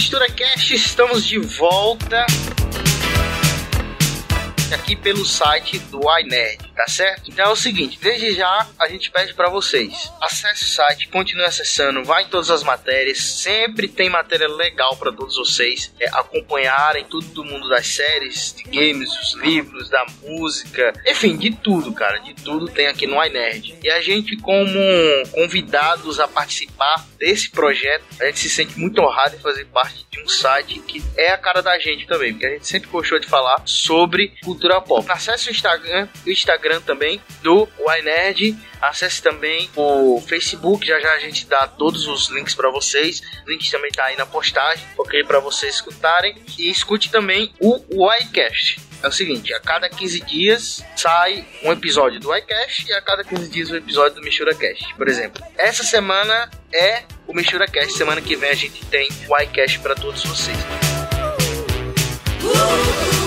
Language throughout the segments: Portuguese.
Mistura Cast, estamos de volta. Aqui pelo site do iNerd tá certo? Então é o seguinte, desde já a gente pede para vocês, acesse o site, continue acessando, vai em todas as matérias, sempre tem matéria legal para todos vocês é, acompanharem tudo do mundo das séries, de games, dos livros, da música, enfim, de tudo, cara, de tudo tem aqui no iNerd. E a gente como convidados a participar desse projeto, a gente se sente muito honrado em fazer parte de um site que é a cara da gente também, porque a gente sempre gostou de falar sobre cultura pop. Acesse o Instagram, o Instagram Instagram também do YNerd. Acesse também o Facebook, já já a gente dá todos os links para vocês. O link também tá aí na postagem, ok? Para vocês escutarem. E escute também o YCast. É o seguinte, a cada 15 dias sai um episódio do iCast e a cada 15 dias um episódio do Mistura Cast. Por exemplo, essa semana é o Mistura Cast, semana que vem a gente tem o iCast para todos vocês. Uh!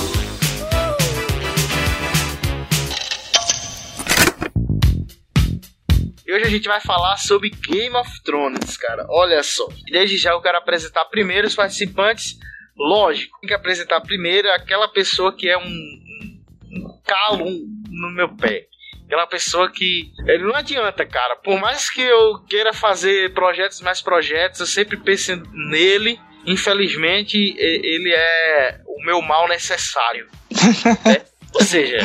E hoje a gente vai falar sobre Game of Thrones, cara. Olha só. Desde já eu quero apresentar primeiro os participantes. Lógico, tem que apresentar primeiro aquela pessoa que é um, um calo no meu pé. Aquela pessoa que. Ele não adianta, cara. Por mais que eu queira fazer projetos mais projetos, eu sempre penso nele. Infelizmente, ele é o meu mal necessário. né? Ou seja,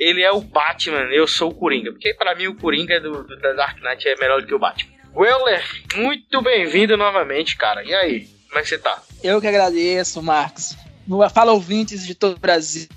ele é o Batman, eu sou o Coringa. Porque para mim o Coringa do, do, da Dark Knight é melhor do que o Batman. Weller, muito bem-vindo novamente, cara. E aí, como é que você tá? Eu que agradeço, Marcos. Fala ouvintes de todo o Brasil.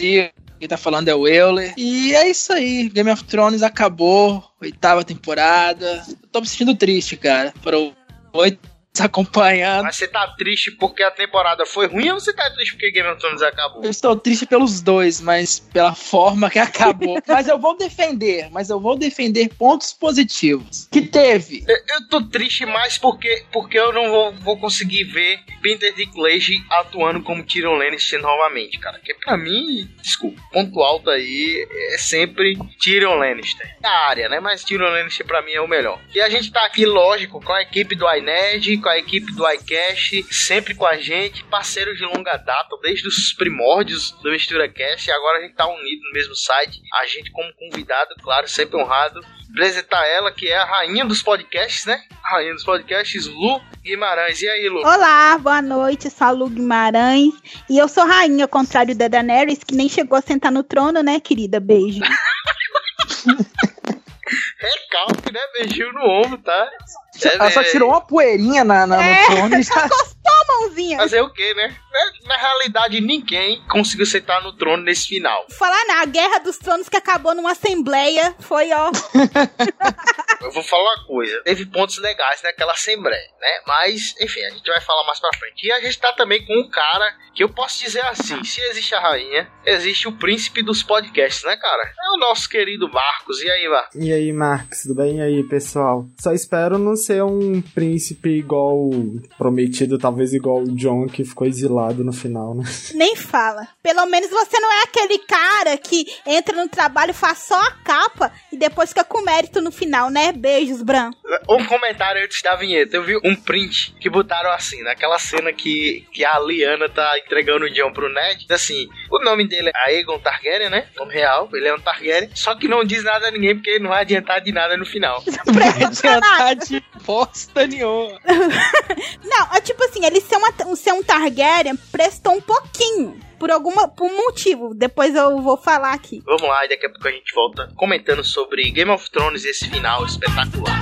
Quem tá falando é o Euler. E é isso aí. Game of Thrones acabou. Oitava temporada. Tô me sentindo triste, cara. Foram oito acompanhando. Mas você tá triste porque a temporada foi ruim ou você tá triste porque Game of Thrones acabou? Eu estou triste pelos dois, mas pela forma que acabou. mas eu vou defender, mas eu vou defender pontos positivos. Que teve. Eu, eu tô triste mais porque, porque eu não vou, vou conseguir ver Peter Dinklage atuando como Tyrion Lannister novamente, cara. Que pra mim, desculpa, ponto alto aí é sempre Tyrion Lannister. A área, né? Mas Tyrion Lannister pra mim é o melhor. E a gente tá aqui, lógico, com a equipe do iNerd, com a equipe do iCash, sempre com a gente, parceiro de longa data, desde os primórdios do Mistura Cast, e agora a gente tá unido no mesmo site. A gente, como convidado, claro, sempre honrado, apresentar ela, que é a rainha dos podcasts, né? A rainha dos podcasts, Lu Guimarães. E aí, Lu? Olá, boa noite, sou a Lu Guimarães. E eu sou rainha, ao contrário da Daenerys, que nem chegou a sentar no trono, né, querida? Beijo. Recalque, né? Beijinho no ombro, tá? Ela só tirou uma poeirinha na, na é, no trono e já... a mãozinha. Fazer o quê, né? Na realidade, ninguém conseguiu sentar no trono nesse final. Falar na Guerra dos Tronos que acabou numa assembleia foi, ó. Eu vou falar uma coisa. Teve pontos legais naquela assembleia, né? Mas, enfim, a gente vai falar mais pra frente. E a gente tá também com um cara que eu posso dizer assim: se existe a rainha, existe o príncipe dos podcasts, né, cara? É o nosso querido Marcos. E aí, Marcos? E aí, Marcos, tudo bem? E aí, pessoal? Só espero não ser um príncipe igual prometido, talvez igual o John, que ficou exilado no final, né? Nem fala. Pelo menos você não é aquele cara que entra no trabalho, faz só a capa e depois fica com mérito no final, né? Beijos, Bran. Um comentário antes da vinheta. Eu vi um print que botaram assim, naquela cena que, que a Liana tá entregando o John pro Ned. Assim, o nome dele é Aegon Targaryen, né? Nome real, ele é um Targaryen. Só que não diz nada a ninguém porque não vai adiantar de nada no final. Não vai adiantar de bosta nenhuma. não, é tipo assim, ele ser, uma, ser um Targaryen prestou um pouquinho por alguma por motivo. Depois eu vou falar aqui. Vamos lá, e daqui a pouco a gente volta comentando sobre Game of Thrones e esse final espetacular.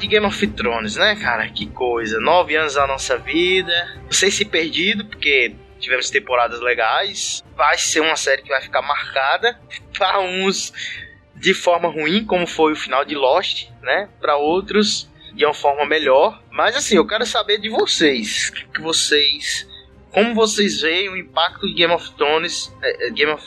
De Game of Thrones, né, cara? Que coisa. Nove anos da nossa vida. Não sei se perdido, porque tivemos temporadas legais. Vai ser uma série que vai ficar marcada. Para uns de forma ruim, como foi o final de Lost, né? Para outros de uma forma melhor. Mas assim, eu quero saber de vocês, que vocês como vocês veem o impacto de Game of Thrones, é, é, Game, of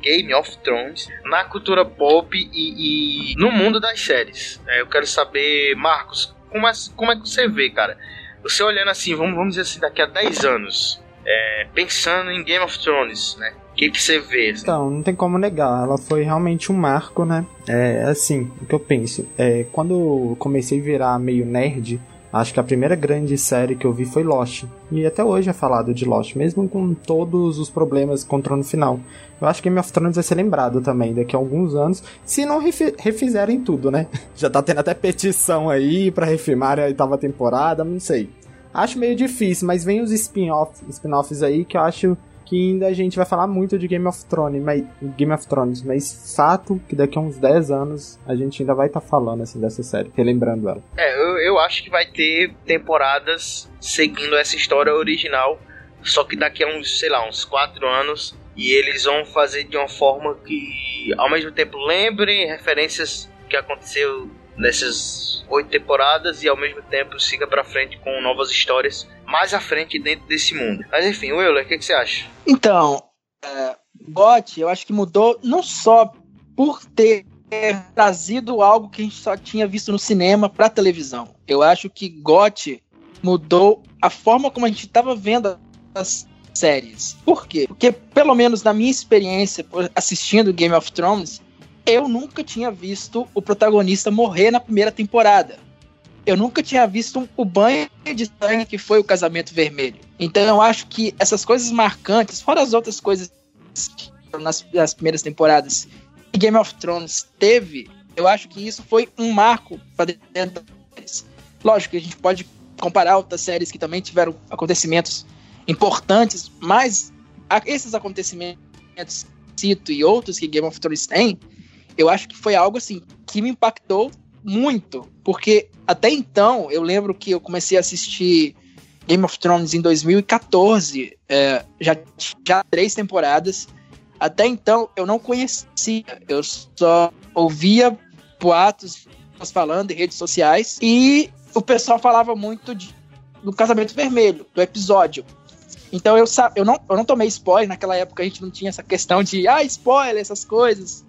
Game of Thrones na cultura pop e, e no mundo das séries? É, eu quero saber, Marcos, como é, como é que você vê, cara? Você olhando assim, vamos, vamos dizer assim, daqui a 10 anos, é, pensando em Game of Thrones, né? O que, que você vê? Assim? Então, não tem como negar. Ela foi realmente um marco, né? É assim, o que eu penso. É, quando eu comecei a virar meio nerd, Acho que a primeira grande série que eu vi foi Lost. E até hoje é falado de Lost, mesmo com todos os problemas encontrou no final. Eu acho que Game of Thrones vai ser lembrado também daqui a alguns anos, se não refizerem tudo, né? Já tá tendo até petição aí para refilmar a oitava temporada, não sei. Acho meio difícil, mas vem os spin-offs spin aí que eu acho que ainda a gente vai falar muito de Game of Thrones, mas, Game of Thrones, mas fato que daqui a uns 10 anos a gente ainda vai estar tá falando assim dessa série, relembrando ela. É, eu, eu acho que vai ter temporadas seguindo essa história original, só que daqui a uns, sei lá, uns 4 anos e eles vão fazer de uma forma que ao mesmo tempo lembre referências que aconteceu nessas oito temporadas e ao mesmo tempo siga para frente com novas histórias mais à frente dentro desse mundo. Mas enfim, Euler, o que, que, você acha? Então, é, GOT, eu acho que mudou não só por ter trazido algo que a gente só tinha visto no cinema para televisão. Eu acho que GOT mudou a forma como a gente estava vendo as séries. Por quê? Porque, pelo menos na minha experiência assistindo Game of Thrones, eu nunca tinha visto o protagonista morrer na primeira temporada. Eu nunca tinha visto o banho de sangue que foi o casamento vermelho. Então eu acho que essas coisas marcantes, fora as outras coisas nas, nas primeiras temporadas que Game of Thrones teve, eu acho que isso foi um marco para dentro das Lógico que a gente pode comparar outras séries que também tiveram acontecimentos importantes, mas esses acontecimentos cito e outros que Game of Thrones tem, eu acho que foi algo assim que me impactou muito, porque até então eu lembro que eu comecei a assistir Game of Thrones em 2014, é, já já três temporadas. Até então eu não conhecia, eu só ouvia boatos falando em redes sociais e o pessoal falava muito de, do Casamento Vermelho, do episódio. Então eu, eu, não, eu não tomei spoiler, naquela época a gente não tinha essa questão de ah, spoiler, essas coisas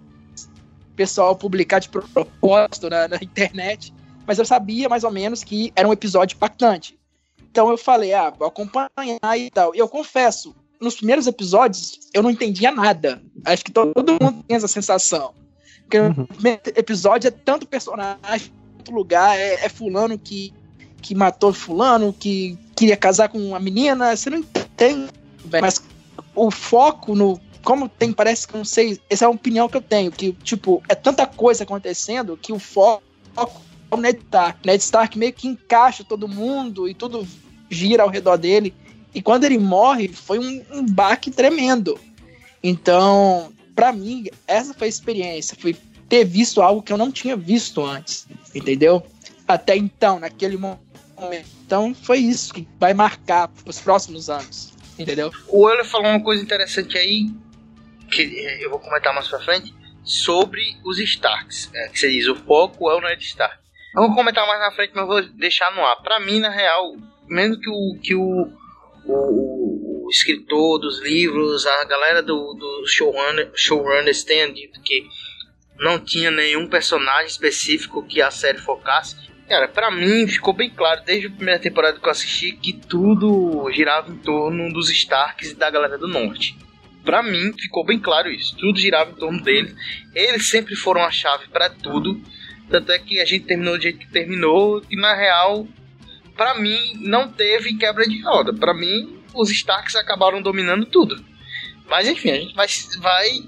pessoal publicar de propósito na, na internet, mas eu sabia mais ou menos que era um episódio impactante. Então eu falei, ah, vou acompanhar e tal. E eu confesso, nos primeiros episódios eu não entendia nada. Acho que todo mundo tem essa sensação. Porque uhum. o primeiro episódio é tanto personagem, tanto lugar, é, é, fulano que, que matou fulano, que queria casar com uma menina, você não entende. Mas o foco no como tem, parece que não sei, essa é a opinião que eu tenho, que, tipo, é tanta coisa acontecendo que o foco é o Ned Stark. Ned Stark meio que encaixa todo mundo e tudo gira ao redor dele. E quando ele morre, foi um, um baque tremendo. Então, para mim, essa foi a experiência. Foi ter visto algo que eu não tinha visto antes. Entendeu? Até então, naquele momento. Então, foi isso que vai marcar os próximos anos. Entendeu? O Euler falou uma coisa interessante aí que é, eu vou comentar mais pra frente, sobre os Starks. É, que você diz, o foco é o Ned Stark. Eu vou comentar mais na frente, mas vou deixar no ar. Pra mim, na real, mesmo que o, que o, o, o escritor dos livros, a galera do, do showrunner, showrunners tenha dito que não tinha nenhum personagem específico que a série focasse. Cara, pra mim ficou bem claro desde a primeira temporada que eu assisti que tudo girava em torno dos Starks e da galera do Norte para mim ficou bem claro isso. Tudo girava em torno deles. Eles sempre foram a chave para tudo. Tanto é que a gente terminou do jeito que terminou, e na real, para mim não teve quebra de roda. Para mim, os Starks acabaram dominando tudo. Mas enfim, a gente vai, vai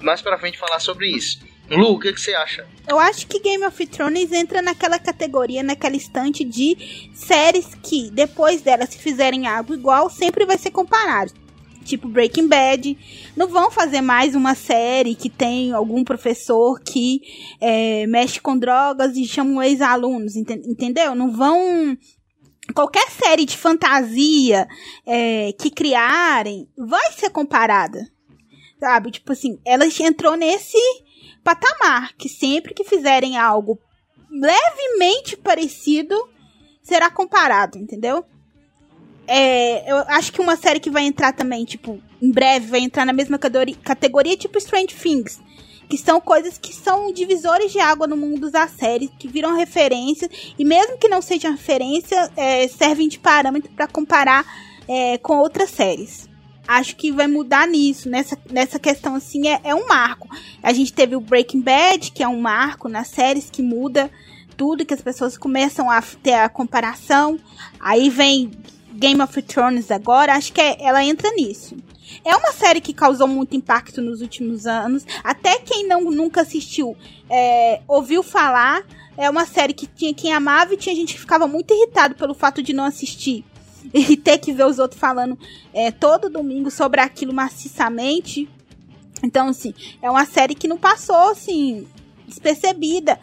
mais pra frente falar sobre isso. Lu, o que, que, você acha? Eu acho que Game of Thrones entra naquela categoria, naquela estante de séries que, depois delas, se fizerem algo igual, sempre vai ser comparado. Tipo Breaking Bad. Não vão fazer mais uma série que tem algum professor que é, mexe com drogas e chama ex-alunos, entendeu? Não vão qualquer série de fantasia é, que criarem vai ser comparada. Sabe? Tipo assim, ela entrou nesse patamar que sempre que fizerem algo levemente parecido será comparado, entendeu? É, eu acho que uma série que vai entrar também, tipo, em breve vai entrar na mesma categoria, tipo Strange Things. Que são coisas que são divisores de água no mundo das séries, que viram referências, e mesmo que não sejam referência, é, servem de parâmetro para comparar é, com outras séries. Acho que vai mudar nisso, nessa, nessa questão assim, é, é um marco. A gente teve o Breaking Bad, que é um marco nas séries que muda tudo, que as pessoas começam a ter a comparação. Aí vem Game of Thrones agora, acho que é, ela entra nisso. É uma série que causou muito impacto nos últimos anos. Até quem não nunca assistiu é, ouviu falar. É uma série que tinha quem amava e tinha gente que ficava muito irritado pelo fato de não assistir. E ter que ver os outros falando é, todo domingo sobre aquilo maciçamente. Então, assim, é uma série que não passou, assim, despercebida.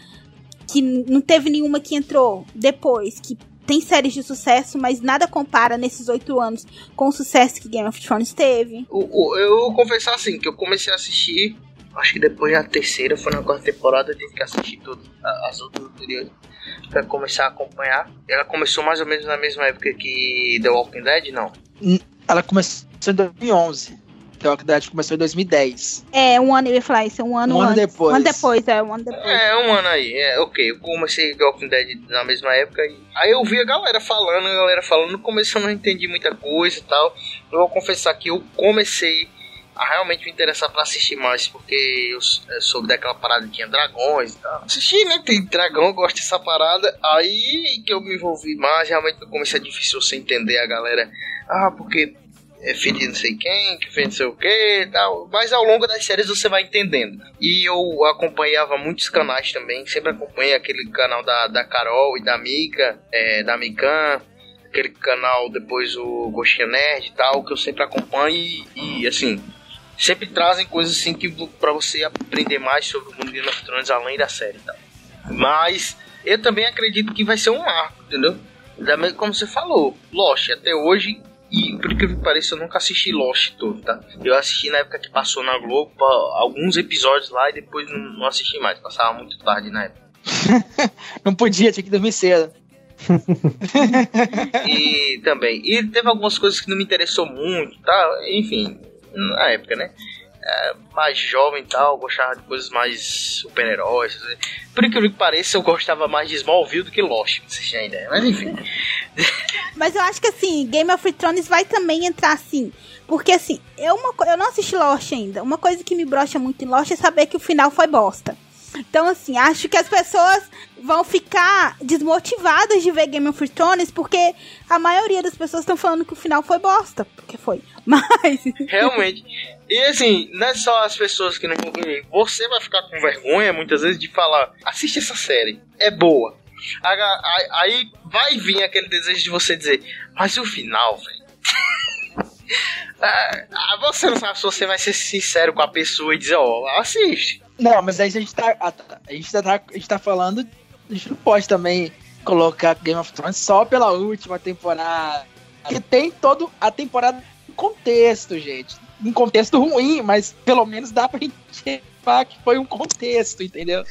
Que não teve nenhuma que entrou depois, que tem séries de sucesso, mas nada compara nesses oito anos com o sucesso que Game of Thrones teve. Eu, eu vou confessar assim, que eu comecei a assistir, acho que depois da terceira, foi na quarta temporada, eu tive que assistir tudo, as outras anteriores, pra começar a acompanhar. Ela começou mais ou menos na mesma época que The Walking Dead, não? Ela começou em 2011. The Walking Dead começou em 2010. É, um ano, eu ia falar isso, um ano Um ano antes. depois. Um ano depois, é, um ano depois. É, um ano aí, é, ok. Eu comecei The Walking Dead na mesma época. E... Aí eu vi a galera falando, a galera falando. No começo eu não entendi muita coisa e tal. Eu vou confessar que eu comecei a realmente me interessar pra assistir mais, porque eu, eu soube daquela parada que tinha dragões e tal. Assisti, né? Tem dragão, eu gosto dessa parada. Aí que eu me envolvi mais, realmente no começo é difícil você entender a galera. Ah, porque é filho de não sei quem, que fez não sei o que e tal. Mas ao longo das séries você vai entendendo. E eu acompanhava muitos canais também, sempre acompanhei aquele canal da, da Carol e da Mika, é, da Mikan, aquele canal depois o Gostinho Nerd e tal, que eu sempre acompanho e, e assim. Sempre trazem coisas assim que para você aprender mais sobre o mundo de Game of Thrones além da série e tal. Mas eu também acredito que vai ser um marco, entendeu? Também como você falou, Lost, até hoje e por que pareça, eu nunca assisti Lost todo, tá? Eu assisti na época que passou na Globo, alguns episódios lá e depois não, não assisti mais. Passava muito tarde na época. não podia, tinha que dormir cedo. e também. E teve algumas coisas que não me interessou muito, tá? Enfim, na época, né? É, mais jovem e tal, gostava de coisas mais super-heróis. Por incrível que pareça, eu gostava mais de Smallville do que Lost, pra vocês terem ideia. Mas enfim. Mas eu acho que assim, Game of Thrones vai também entrar assim. Porque assim, eu, uma, eu não assisti Lost ainda. Uma coisa que me brocha muito em Lost é saber que o final foi bosta. Então, assim, acho que as pessoas vão ficar desmotivadas de ver Game of Thrones porque a maioria das pessoas estão falando que o final foi bosta. Porque foi. Mas. Realmente. E assim, não é só as pessoas que não vão ver. Você vai ficar com vergonha muitas vezes de falar: assiste essa série, é boa. Aí vai vir aquele desejo de você dizer, mas o final, velho. Ah, você não sabe se você vai ser sincero com a pessoa e dizer, ó, oh, assiste. Não, mas aí a gente tá. A gente tá, a gente tá falando. A gente não pode também colocar Game of Thrones só pela última temporada. Porque tem todo a temporada em contexto, gente. Um contexto ruim, mas pelo menos dá pra gente falar que foi um contexto, entendeu?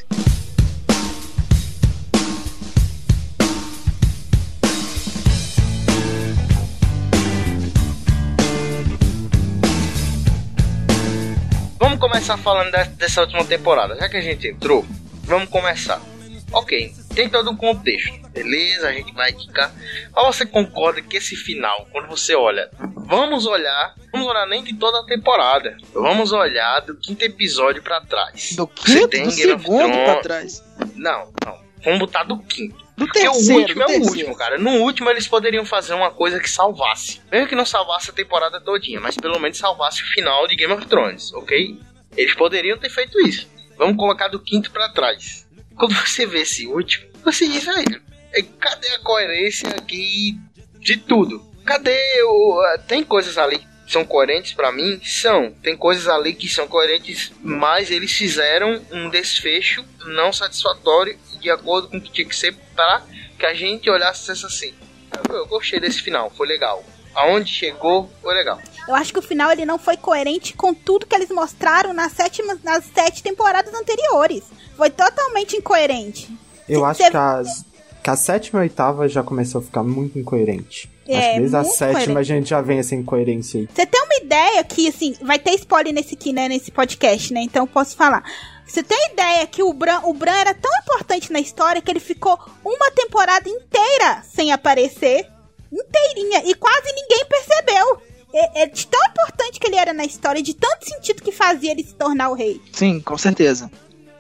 Começar falando dessa última temporada. Já que a gente entrou, vamos começar. Ok, tem todo um contexto, beleza? A gente vai indicar. Mas você concorda que esse final, quando você olha, vamos olhar, vamos olhar nem de toda a temporada, vamos olhar do quinto episódio para trás. Do quinto, do segundo para trás? Não, não. Vamos botar do quinto. Do Porque terceiro, o último é o terceiro. último, cara. No último eles poderiam fazer uma coisa que salvasse. Mesmo que não salvasse a temporada todinha, mas pelo menos salvasse o final de Game of Thrones, ok? Eles poderiam ter feito isso. Vamos colocar do quinto para trás. Quando você vê esse último, você diz, velho, é, cadê a coerência aqui de tudo? Cadê o. Tem coisas ali são coerentes para mim? São. Tem coisas ali que são coerentes, mas eles fizeram um desfecho não satisfatório de acordo com o que tinha que ser para que a gente olhasse assim. Eu, eu gostei desse final, foi legal. Aonde chegou, foi legal. Eu acho que o final ele não foi coerente com tudo que eles mostraram nas, sétima, nas sete temporadas anteriores. Foi totalmente incoerente. Eu acho que as, que a sétima e a oitava já começou a ficar muito incoerente. É, Acho que desde a sétima coerente. a gente já vem essa incoerência aí. Você tem uma ideia que, assim, vai ter spoiler nesse aqui, né, nesse podcast, né? Então eu posso falar. Você tem ideia que o Bran, o Bran era tão importante na história que ele ficou uma temporada inteira sem aparecer? Inteirinha. E quase ninguém percebeu. É, é de tão importante que ele era na história, de tanto sentido que fazia ele se tornar o rei. Sim, com certeza.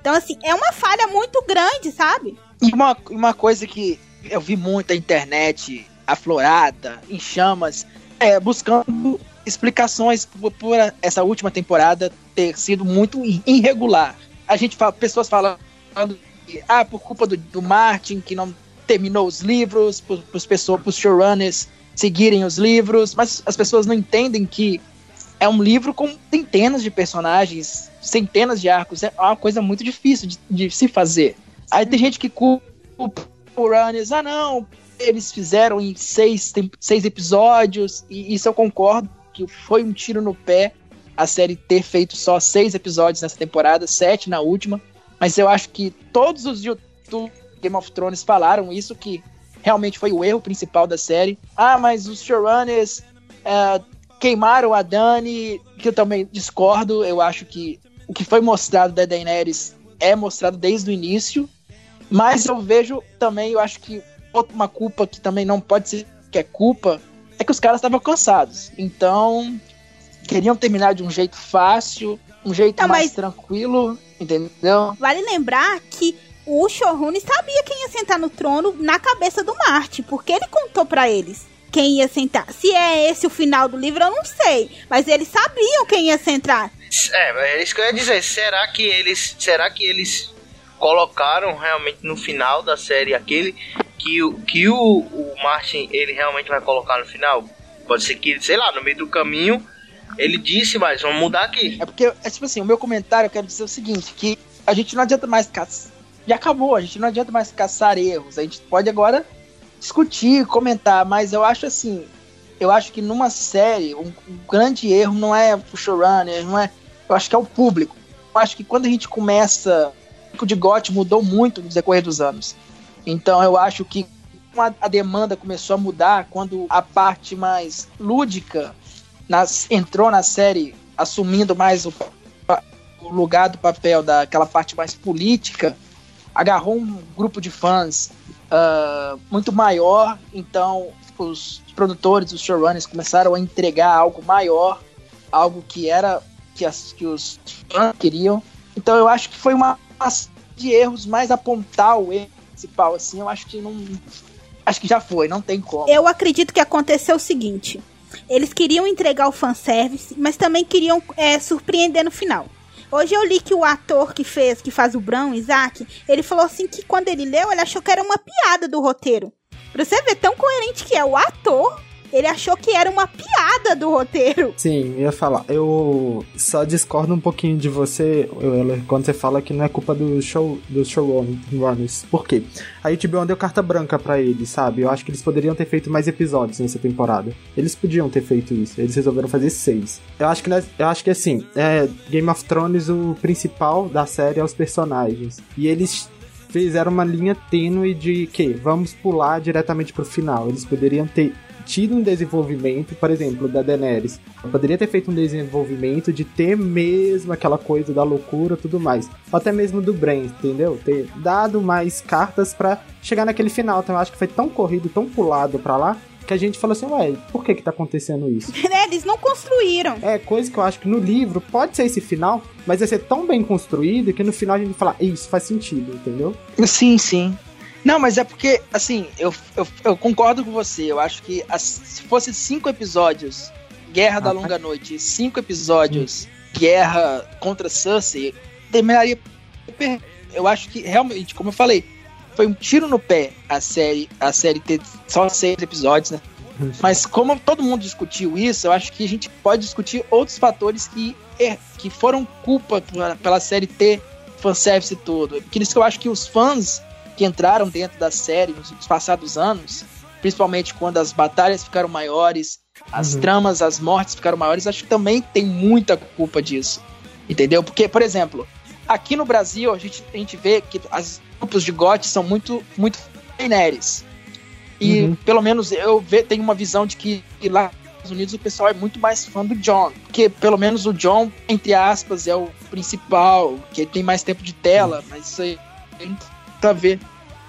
Então, assim, é uma falha muito grande, sabe? E uma, uma coisa que eu vi muito na internet aflorada, em chamas, é, buscando explicações por, por, essa última temporada ter sido muito irregular. A gente fala, pessoas falando que, ah, por culpa do, do Martin, que não terminou os livros, para os pessoas, os showrunners seguirem os livros, mas as pessoas não entendem que é um livro com centenas de personagens, centenas de arcos, é uma coisa muito difícil de, de se fazer. Aí tem gente que culpa o Runners, ah não, eles fizeram em seis, seis episódios, e isso eu concordo, que foi um tiro no pé a série ter feito só seis episódios nessa temporada, sete na última, mas eu acho que todos os YouTube Game of Thrones falaram isso, que realmente foi o erro principal da série. Ah, mas os showrunners uh, queimaram a Dani, que eu também discordo, eu acho que o que foi mostrado da Daenerys é mostrado desde o início, mas eu vejo também, eu acho que uma culpa que também não pode ser que é culpa é que os caras estavam cansados. Então, queriam terminar de um jeito fácil, um jeito não, mais tranquilo, entendeu? Vale lembrar que o Showrunner sabia quem ia sentar no trono na cabeça do Marte, porque ele contou para eles quem ia sentar. Se é esse o final do livro, eu não sei, mas eles sabiam quem ia sentar. É, é isso que eu ia dizer. Será que eles, será que eles colocaram realmente no final da série aquele que, o, que o, o Martin ele realmente vai colocar no final. Pode ser que, sei lá, no meio do caminho ele disse, mas vamos mudar aqui. É porque, é tipo assim, o meu comentário eu quero dizer o seguinte, que a gente não adianta mais caçar. Já acabou, a gente não adianta mais caçar erros. A gente pode agora discutir, comentar, mas eu acho assim, eu acho que numa série, um, um grande erro não é o showrunner, não é. Eu acho que é o público. Eu acho que quando a gente começa de GOT mudou muito no decorrer dos anos. Então eu acho que a demanda começou a mudar quando a parte mais lúdica nas, entrou na série assumindo mais o, o, lugar do papel daquela parte mais política, agarrou um grupo de fãs uh, muito maior, então os produtores, os showrunners começaram a entregar algo maior, algo que era que, as, que os fãs queriam. Então eu acho que foi uma de erros, mais apontar o erro principal, assim, eu acho que não. Acho que já foi, não tem como. Eu acredito que aconteceu o seguinte: eles queriam entregar o fanservice, mas também queriam é, surpreender no final. Hoje eu li que o ator que fez, que faz o Brown, Isaac, ele falou assim que quando ele leu, ele achou que era uma piada do roteiro. Pra você ver tão coerente que é o ator ele achou que era uma piada do roteiro. Sim, eu ia falar. Eu só discordo um pouquinho de você, Euler, quando você fala que não é culpa do show dos showrunners. Por quê? A HBO deu carta branca para eles, sabe? Eu acho que eles poderiam ter feito mais episódios nessa temporada. Eles podiam ter feito isso. Eles resolveram fazer seis. Eu acho que, eu acho que assim, é, Game of Thrones, o principal da série é os personagens. E eles fizeram uma linha tênue de que vamos pular diretamente pro final. Eles poderiam ter tido um desenvolvimento, por exemplo, da Daenerys. Poderia ter feito um desenvolvimento de ter mesmo aquela coisa da loucura tudo mais. Ou até mesmo do Bran, entendeu? Ter dado mais cartas para chegar naquele final. Então eu acho que foi tão corrido, tão pulado para lá, que a gente falou assim, ué, por que que tá acontecendo isso? É, eles não construíram. É, coisa que eu acho que no livro pode ser esse final, mas vai ser tão bem construído que no final a gente fala, isso faz sentido, entendeu? Sim, sim. Não, mas é porque, assim, eu, eu, eu concordo com você. Eu acho que as, se fosse cinco episódios Guerra ah, da Longa Noite, cinco episódios Guerra contra Cersei, terminaria. Eu acho que realmente, como eu falei, foi um tiro no pé a série, a série ter só seis episódios, né? Mas como todo mundo discutiu isso, eu acho que a gente pode discutir outros fatores que, é, que foram culpa pela série ter fanservice todo. Por isso que eu acho que os fãs que entraram dentro da série nos passados anos, principalmente quando as batalhas ficaram maiores, as uhum. tramas, as mortes ficaram maiores, acho que também tem muita culpa disso. Entendeu? Porque, por exemplo, aqui no Brasil a gente, a gente vê que os grupos de GOT são muito, muito inéres. E uhum. pelo menos eu ve, tenho uma visão de que, lá nos Estados Unidos o pessoal é muito mais fã do John. Porque pelo menos o John, entre aspas, é o principal, que tem mais tempo de tela, uhum. mas isso aí a ver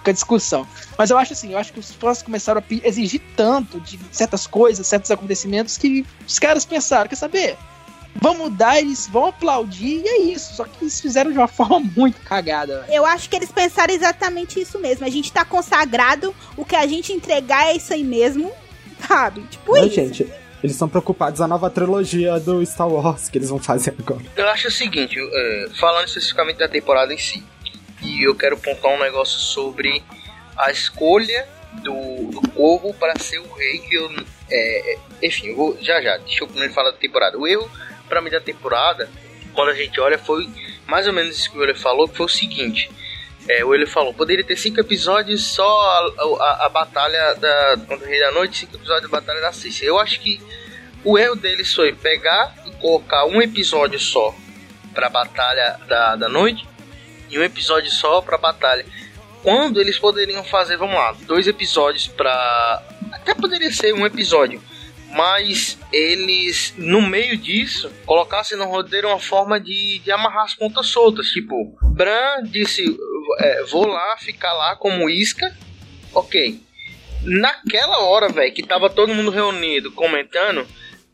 com a discussão. Mas eu acho assim, eu acho que os fãs começaram a exigir tanto de certas coisas, certos acontecimentos, que os caras pensaram, quer saber? vão mudar, eles vão aplaudir e é isso. Só que eles fizeram de uma forma muito cagada. Eu acho que eles pensaram exatamente isso mesmo. A gente tá consagrado, o que a gente entregar é isso aí mesmo, sabe? Tipo Não, isso. gente, eles estão preocupados a nova trilogia do Star Wars que eles vão fazer agora. Eu acho o seguinte, é, falando especificamente da temporada em si, e eu quero pontuar um negócio sobre a escolha do, do Corvo para ser o rei que eu. É, enfim, eu vou, já já, deixa eu primeiro falar da temporada. O erro para mim da temporada, quando a gente olha, foi mais ou menos isso que o Euler falou, que foi o seguinte. É, o Euler falou, poderia ter cinco episódios só a, a, a batalha da contra o Rei da Noite, cinco episódios da batalha da Cícia. Eu acho que o erro deles foi pegar e colocar um episódio só para a batalha da, da noite e um episódio só para a batalha. Quando eles poderiam fazer, vamos lá, dois episódios para até poderia ser um episódio mas eles, no meio disso, colocassem no roteiro uma forma de, de amarrar as pontas soltas. Tipo, Bran disse: é, Vou lá ficar lá como isca. Ok. Naquela hora, velho, que tava todo mundo reunido comentando,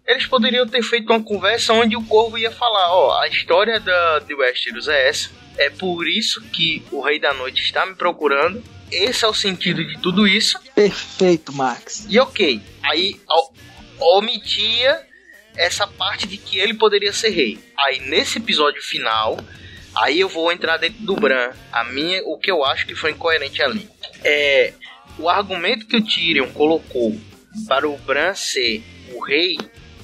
eles poderiam ter feito uma conversa onde o Corvo ia falar: Ó, a história da, de Westeros é essa. É por isso que o Rei da Noite está me procurando. Esse é o sentido de tudo isso. Perfeito, Max. E ok. Aí, omitia essa parte de que ele poderia ser rei. Aí nesse episódio final, aí eu vou entrar dentro do Bran. A minha, o que eu acho que foi incoerente ali é o argumento que o Tyrion colocou para o Bran ser o rei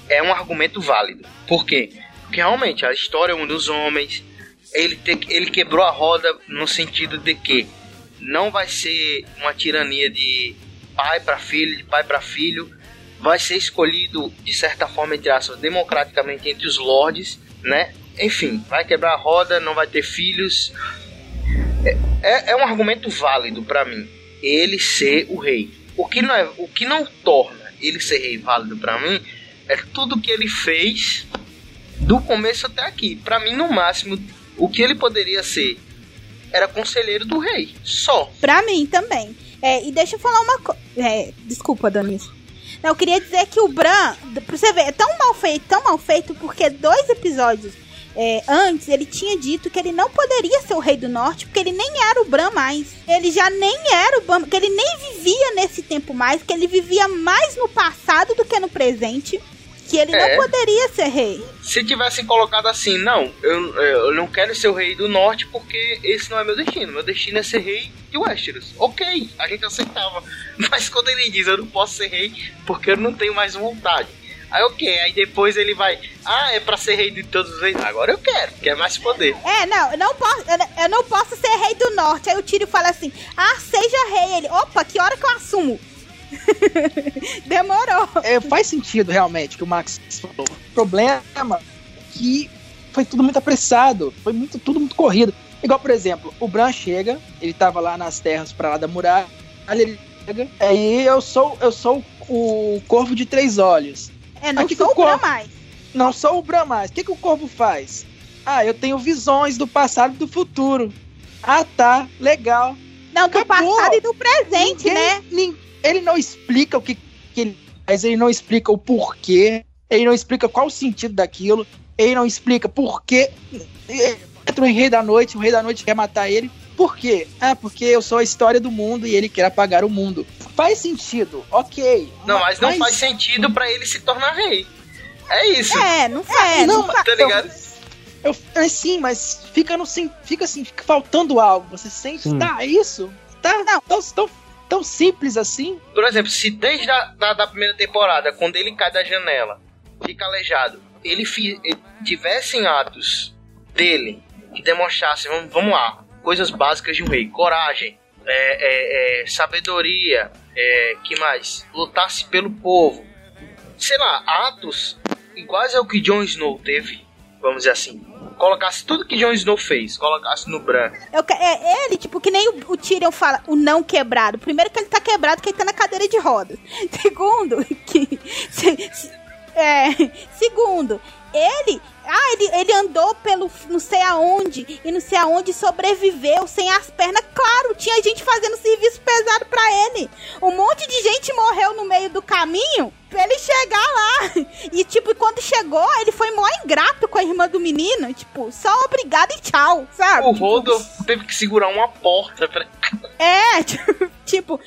é um argumento válido. Por quê? Porque realmente a história é um dos homens. Ele, te, ele quebrou a roda no sentido de que não vai ser uma tirania de pai para filho, de pai para filho, vai ser escolhido, de certa forma, entre aspas, democraticamente entre os lords, né? Enfim, vai quebrar a roda, não vai ter filhos. É, é, é um argumento válido para mim, ele ser o rei. O que não, é, o que não torna ele ser rei válido para mim é tudo que ele fez do começo até aqui. Para mim, no máximo, o que ele poderia ser era conselheiro do rei, só. Pra mim também. É, e deixa eu falar uma coisa. É, desculpa, Danis. Eu queria dizer que o Bran, pra você ver, é tão mal feito, tão mal feito, porque dois episódios é, antes ele tinha dito que ele não poderia ser o Rei do Norte, porque ele nem era o Bran mais. Ele já nem era o Bran, que ele nem vivia nesse tempo mais, que ele vivia mais no passado do que no presente que ele é. não poderia ser rei. Se tivessem colocado assim, não, eu, eu não quero ser o rei do norte porque esse não é meu destino. Meu destino é ser rei de Westeros. Ok, a gente aceitava. Mas quando ele diz eu não posso ser rei porque eu não tenho mais vontade. Aí ok, aí depois ele vai, ah, é pra ser rei de todos os reis. Agora eu quero, quer mais poder. É, não, eu não posso, eu não posso ser rei do norte. Aí o Tiro fala assim, ah, seja rei. Ele, opa, que hora que eu assumo? Demorou. É, faz sentido realmente que o Max falou. O problema é que foi tudo muito apressado, foi muito tudo muito corrido. Igual, por exemplo, o Bran chega, ele tava lá nas terras para lá da muralha, ele chega, aí eu sou eu sou o corvo de três olhos. É, não Aqui sou o, corvo, Bran mais. Não sou o Bran mais. O que, que o corvo faz? Ah, eu tenho visões do passado e do futuro. Ah, tá, legal. Não, do Acabou. passado e do presente, ninguém, né? Ninguém, ele não explica o que, que ele faz, ele não explica o porquê, ele não explica qual o sentido daquilo, ele não explica porquê. Entra o Rei da Noite, o Rei da Noite quer matar ele. Por quê? Ah, porque eu sou a história do mundo e ele quer apagar o mundo. Faz sentido, ok. Não, mas não mas... faz sentido para ele se tornar rei. É isso. É, não faz. É, não, tá ligado? Eu, eu, é, sim, mas fica no fica assim, fica faltando algo. Você sente, sim. tá, é isso? Tá, não. Então, então tão simples assim. Por exemplo, se desde a da, da primeira temporada, quando ele cai da janela, fica aleijado, ele, fi, ele atos dele que demonstrassem, vamos, vamos lá, coisas básicas de um rei, coragem, é, é, é, sabedoria, é, que mais? Lutasse pelo povo, sei lá, atos iguais ao que Jon Snow teve, vamos dizer assim. Colocasse tudo que Jon Snow fez, colocasse no Bran. Eu, é ele, tipo, que nem o, o Tyrion fala, o não quebrado. Primeiro que ele tá quebrado, que ele tá na cadeira de rodas. Segundo, que. Se, se, é, segundo, ele ah, ele, ele andou pelo não sei aonde e não sei aonde sobreviveu sem as pernas. Claro, tinha gente fazendo serviço pesado para ele. Um monte de gente morreu no meio do caminho pra ele chegar lá. E, tipo, quando chegou, ele foi mó ingrato com a irmã do menino. Tipo, só obrigado e tchau, sabe? O Rodo teve que segurar uma porta pra... É, tipo,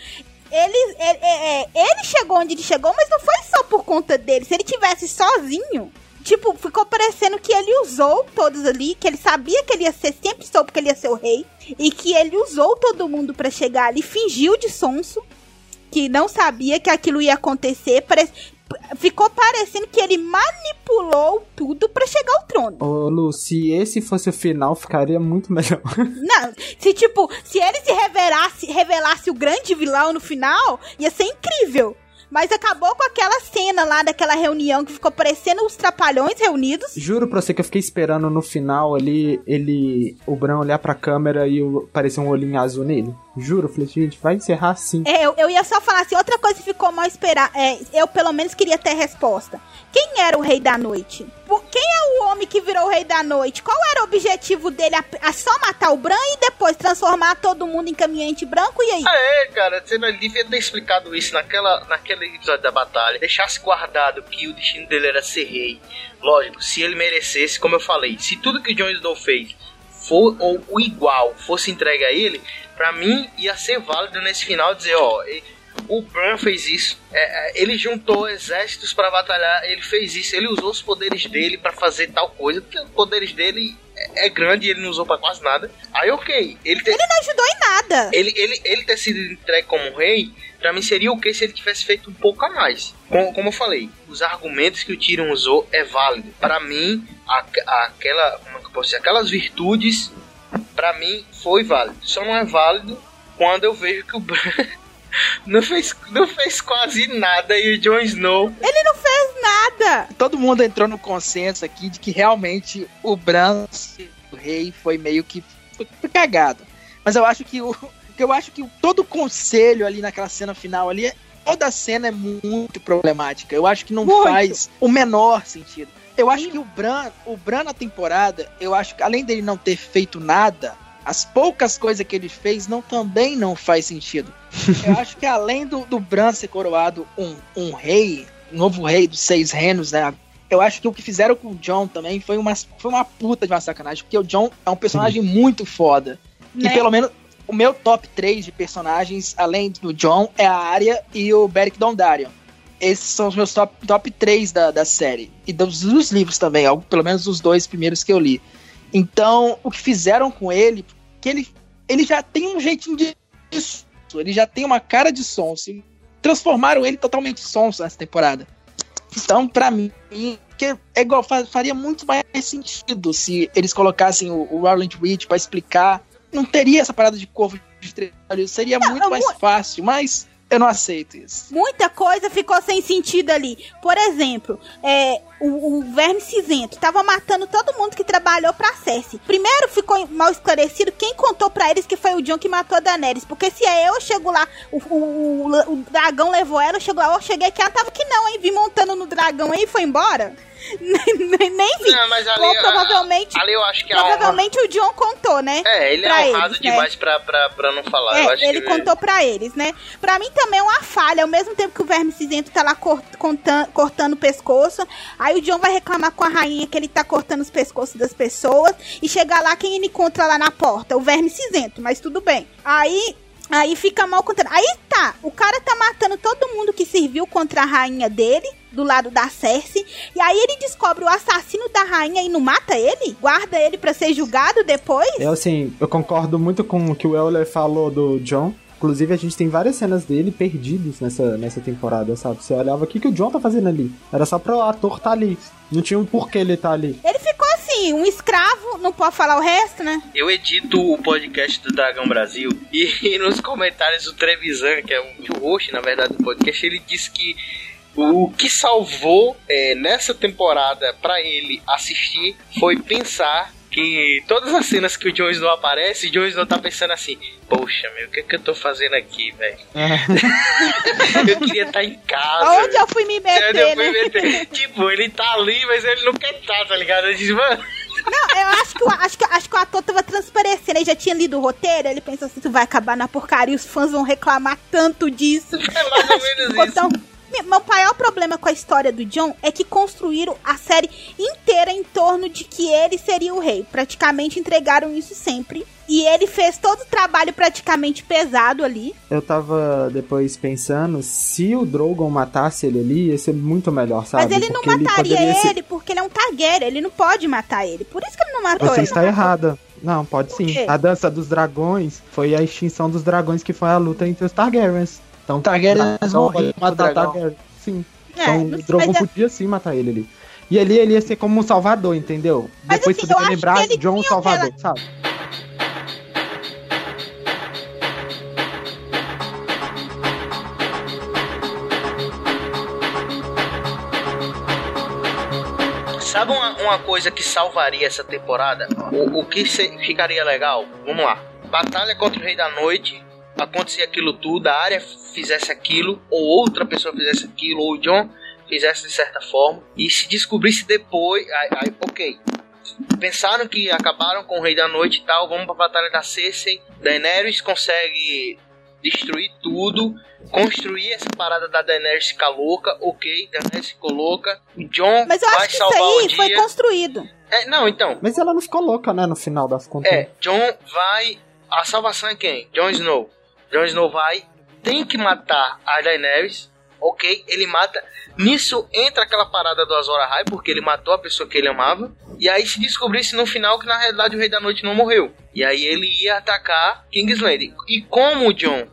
ele, ele, é, é, ele chegou onde ele chegou, mas não foi só por conta dele. Se ele tivesse sozinho, tipo, ficou parecendo que ele usou todos ali, que ele sabia que ele ia ser, sempre soube que ele ia ser o rei, e que ele usou todo mundo para chegar ali, fingiu de sonso, que não sabia que aquilo ia acontecer, ficou parecendo que ele manipulou tudo para chegar ao trono. Ô, Lu, se esse fosse o final, ficaria muito melhor. Não, se tipo, se ele se revelasse, revelasse o grande vilão no final, ia ser incrível. Mas acabou com aquela cena lá daquela reunião que ficou parecendo os trapalhões reunidos. Juro pra você que eu fiquei esperando no final ali, ele. O Bran olhar pra câmera e parecer um olhinho azul nele. Juro, falei, gente, vai encerrar assim. É, eu, eu ia só falar assim, outra coisa que ficou mal esperar. É, eu pelo menos queria ter resposta. Quem era o rei da noite? Quem é o homem que virou o rei da noite? Qual era o objetivo dele? A, a só matar o Bran e depois transformar todo mundo em caminhante branco? E aí? Ah, é, cara, você não devia ter explicado isso naquela, naquele episódio da batalha. Deixasse guardado que o destino dele era ser rei. Lógico, se ele merecesse, como eu falei, se tudo que o Jon Snow fez for ou o igual fosse entregue a ele, para mim ia ser válido nesse final dizer, ó, o Bran fez isso. É, é ele juntou exércitos para batalhar. Ele fez isso. Ele usou os poderes dele para fazer tal coisa. Porque os poderes dele é, é grande e ele não usou para quase nada. Aí, ok. Ele, ter... ele não ajudou em nada. Ele, ele, ele ter sido entregue como rei, para mim seria o que se ele tivesse feito um pouco a mais. Como, como eu falei, os argumentos que o Tyrion usou é válido. Para mim, a, a, aquela, como é que eu posso dizer, aquelas virtudes, para mim foi válido. Só não é válido quando eu vejo que o Bran não fez, não fez quase nada e o Jon Snow. Ele não fez nada! Todo mundo entrou no consenso aqui de que realmente o Bran, o rei, foi meio que cagado. Mas eu acho que o. Eu acho que todo o conselho ali naquela cena final ali, toda a cena é muito problemática. Eu acho que não muito. faz o menor sentido. Eu acho que o Bran, o Bran na temporada, eu acho que além dele não ter feito nada, as poucas coisas que ele fez não também não faz sentido. Eu acho que além do, do Bran ser coroado um, um rei, um novo rei dos seis reinos, né? Eu acho que o que fizeram com o John também foi uma, foi uma puta de uma sacanagem, porque o John é um personagem muito foda. Né? E pelo menos o meu top 3 de personagens, além do John, é a Arya e o Beric Dondarrion. Esses são os meus top, top 3 da, da série. E dos, dos livros também, pelo menos os dois primeiros que eu li. Então, o que fizeram com ele, que ele, ele já tem um jeitinho de ele já tem uma cara de sonso. Transformaram ele totalmente sonso nessa temporada. Então, para mim, que é igual, faria muito mais sentido se eles colocassem o, o Roland Reed para explicar. Não teria essa parada de corvo de estrela, seria não, muito mais fácil, mas eu não aceito isso. Muita coisa ficou sem sentido ali. Por exemplo, é, o, o, verme cinzento tava matando todo mundo que trabalhou pra Cersei. Primeiro ficou mal esclarecido quem contou pra eles que foi o John que matou a Daenerys. Porque se é eu, eu chego lá, o, o, o, dragão levou ela, eu chego lá, eu cheguei aqui, ela tava que não, hein? Vim montando no dragão aí e foi embora. Nem, vi. Não, mas ali, provavelmente, ali eu acho que provavelmente o John contou, né? É, ele é honrado eles, né? demais né? pra, pra, pra não falar. É, ele contou pra eles, né? Pra mim também é uma falha. Ao mesmo tempo que o Verme Cinzento tá lá cortando, cortando o pescoço, aí o John vai reclamar com a rainha que ele tá cortando os pescoços das pessoas e chegar lá, quem ele encontra lá na porta? O Verme Cinzento, mas tudo bem. Aí Aí fica mal contra. Aí tá, o cara tá matando todo mundo que serviu contra a rainha dele, do lado da Cersei. E aí ele descobre o assassino da rainha e não mata ele? Guarda ele para ser julgado depois? É assim, eu concordo muito com o que o Euler falou do John. Inclusive, a gente tem várias cenas dele perdidos nessa, nessa temporada, sabe? Você olhava, o que, que o John tá fazendo ali? Era só pro ator tá ali. Não tinha um porquê ele tá ali. Ele ficou assim, um escravo, não pode falar o resto, né? Eu edito o podcast do Dragão Brasil e, nos comentários o Trevisan, que é um, o host, na verdade, do podcast, ele disse que o que salvou é, nessa temporada para ele assistir foi pensar que todas as cenas que o Jon Snow aparece, o Jon Snow tá pensando assim: Poxa, meu, o que, é que eu tô fazendo aqui, velho? É. eu queria estar tá em casa. Onde eu fui me meter? Eu fui né? meter. tipo, ele tá ali, mas ele não quer estar, tá, tá ligado? Eu disse, mano. Não, eu acho que, acho, que, acho que o ator tava transparecendo. Ele já tinha lido o roteiro. Ele pensou assim: tu vai acabar na porcaria. Os fãs vão reclamar tanto disso. É mais ou menos isso. Meu maior problema com a história do John é que construíram a série inteira em torno de que ele seria o rei. Praticamente entregaram isso sempre. E ele fez todo o trabalho praticamente pesado ali. Eu tava depois pensando, se o Drogon matasse ele ali, ia ser muito melhor, sabe? Mas ele porque não mataria ele, ser... ele, porque ele é um Targaryen, ele não pode matar ele. Por isso que ele não matou Você ele. está errada. Não, pode sim. A dança dos dragões foi a extinção dos dragões que foi a luta entre os Targaryens. Então, Targaryen morreu matar Targaryen. Sim. É, então o Drogon é- podia sim matar ele ali. E ali ele ia ser como um salvador, entendeu? Mas, Depois assim, você vai lembrar John Salvador, aquela... sabe? Sabe uma, uma, coisa que salvaria essa temporada? O, o que se, ficaria legal? Vamos lá. Batalha contra o Rei da Noite acontecer aquilo tudo, a área fizesse aquilo, ou outra pessoa fizesse aquilo, ou o John fizesse de certa forma, e se descobrisse depois, aí, aí ok, pensaram que acabaram com o Rei da Noite e tal, vamos pra Batalha da Cersei, Daenerys consegue destruir tudo, construir essa parada da Daenerys ficar louca, ok, Daenerys ficou louca, o John Mas eu vai acho que salvar isso aí o dia. foi construído. É, não, então. Mas ela não ficou louca, né, no final das contas. É, John vai. A salvação é quem? Jon Snow. Jon Snow vai, tem que matar a Daenerys, ok? Ele mata. Nisso entra aquela parada do Azor Ahai, porque ele matou a pessoa que ele amava. E aí se descobrisse no final que na realidade o Rei da Noite não morreu. E aí ele ia atacar Kingsland. E como o Jon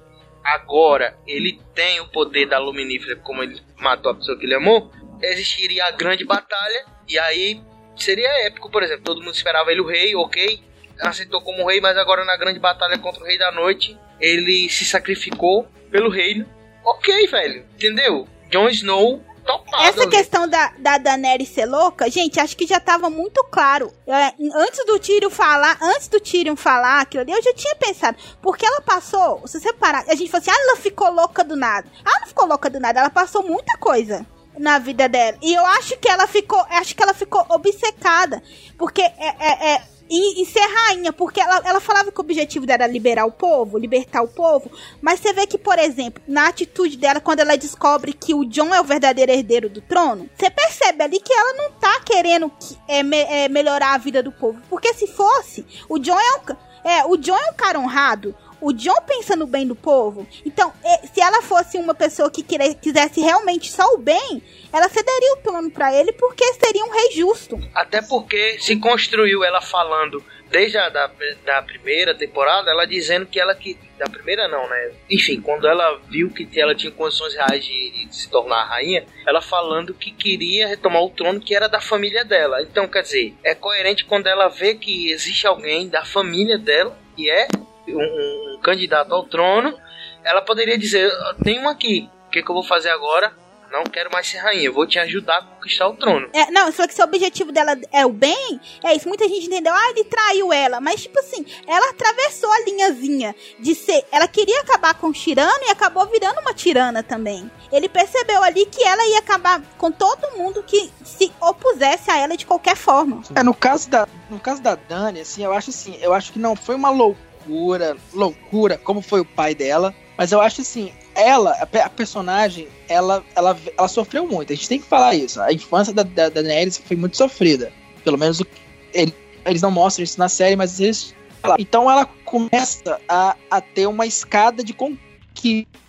agora ele tem o poder da Luminífera, como ele matou a pessoa que ele amou, existiria a grande batalha. E aí seria épico, por exemplo, todo mundo esperava ele o rei, ok? Aceitou como rei, mas agora na grande batalha contra o Rei da Noite, ele se sacrificou pelo reino. Ok, velho, entendeu? Jon Snow topado. Essa ali. questão da, da Daenerys ser louca, gente, acho que já tava muito claro. É, antes do Tyrion falar, antes do Tyrion falar aquilo ali, eu já tinha pensado. Porque ela passou, se você parar, a gente falou assim, ah, ela ficou louca do nada. Ela não ficou louca do nada, ela passou muita coisa na vida dela. E eu acho que ela ficou, acho que ela ficou obcecada. Porque é, é, é e, e, ser rainha, porque ela, ela falava que o objetivo dela era liberar o povo, libertar o povo, mas você vê que, por exemplo, na atitude dela, quando ela descobre que o John é o verdadeiro herdeiro do trono, você percebe ali que ela não tá querendo que, é, me, é, melhorar a vida do povo, porque se fosse, o John é um, é, o John é um cara honrado, o John pensa no bem do povo. Então, se ela fosse uma pessoa que quisesse realmente só o bem, ela cederia o trono para ele porque seria um rei justo. Até porque se construiu ela falando desde a da, da primeira temporada, ela dizendo que ela que da primeira não, né? Enfim, quando ela viu que ela tinha condições reais de, de, se tornar rainha, ela falando que queria retomar o trono que era da família dela. Então, quer dizer, é coerente quando ela vê que existe alguém da família dela que é um, um candidato ao trono, ela poderia dizer: tem um aqui, o que, que eu vou fazer agora? Não quero mais ser rainha, vou te ajudar a conquistar o trono. É, não, só que se o objetivo dela é o bem, é isso. Muita gente entendeu, ah, ele traiu ela. Mas, tipo assim, ela atravessou a linhazinha de ser. Ela queria acabar com o tirano e acabou virando uma tirana também. Ele percebeu ali que ela ia acabar com todo mundo que se opusesse a ela de qualquer forma. É, no caso da, no caso da Dani, assim, eu acho assim, eu acho que não foi uma loucura loucura, loucura, como foi o pai dela. Mas eu acho assim, ela, a, personagem, ela, ela, ela sofreu muito. A gente tem que falar isso. A infância da, da, da Daenerys foi muito sofrida. Pelo menos o, ele, eles não mostram isso na série, mas eles. Então ela começa a, a ter uma escada de conquista.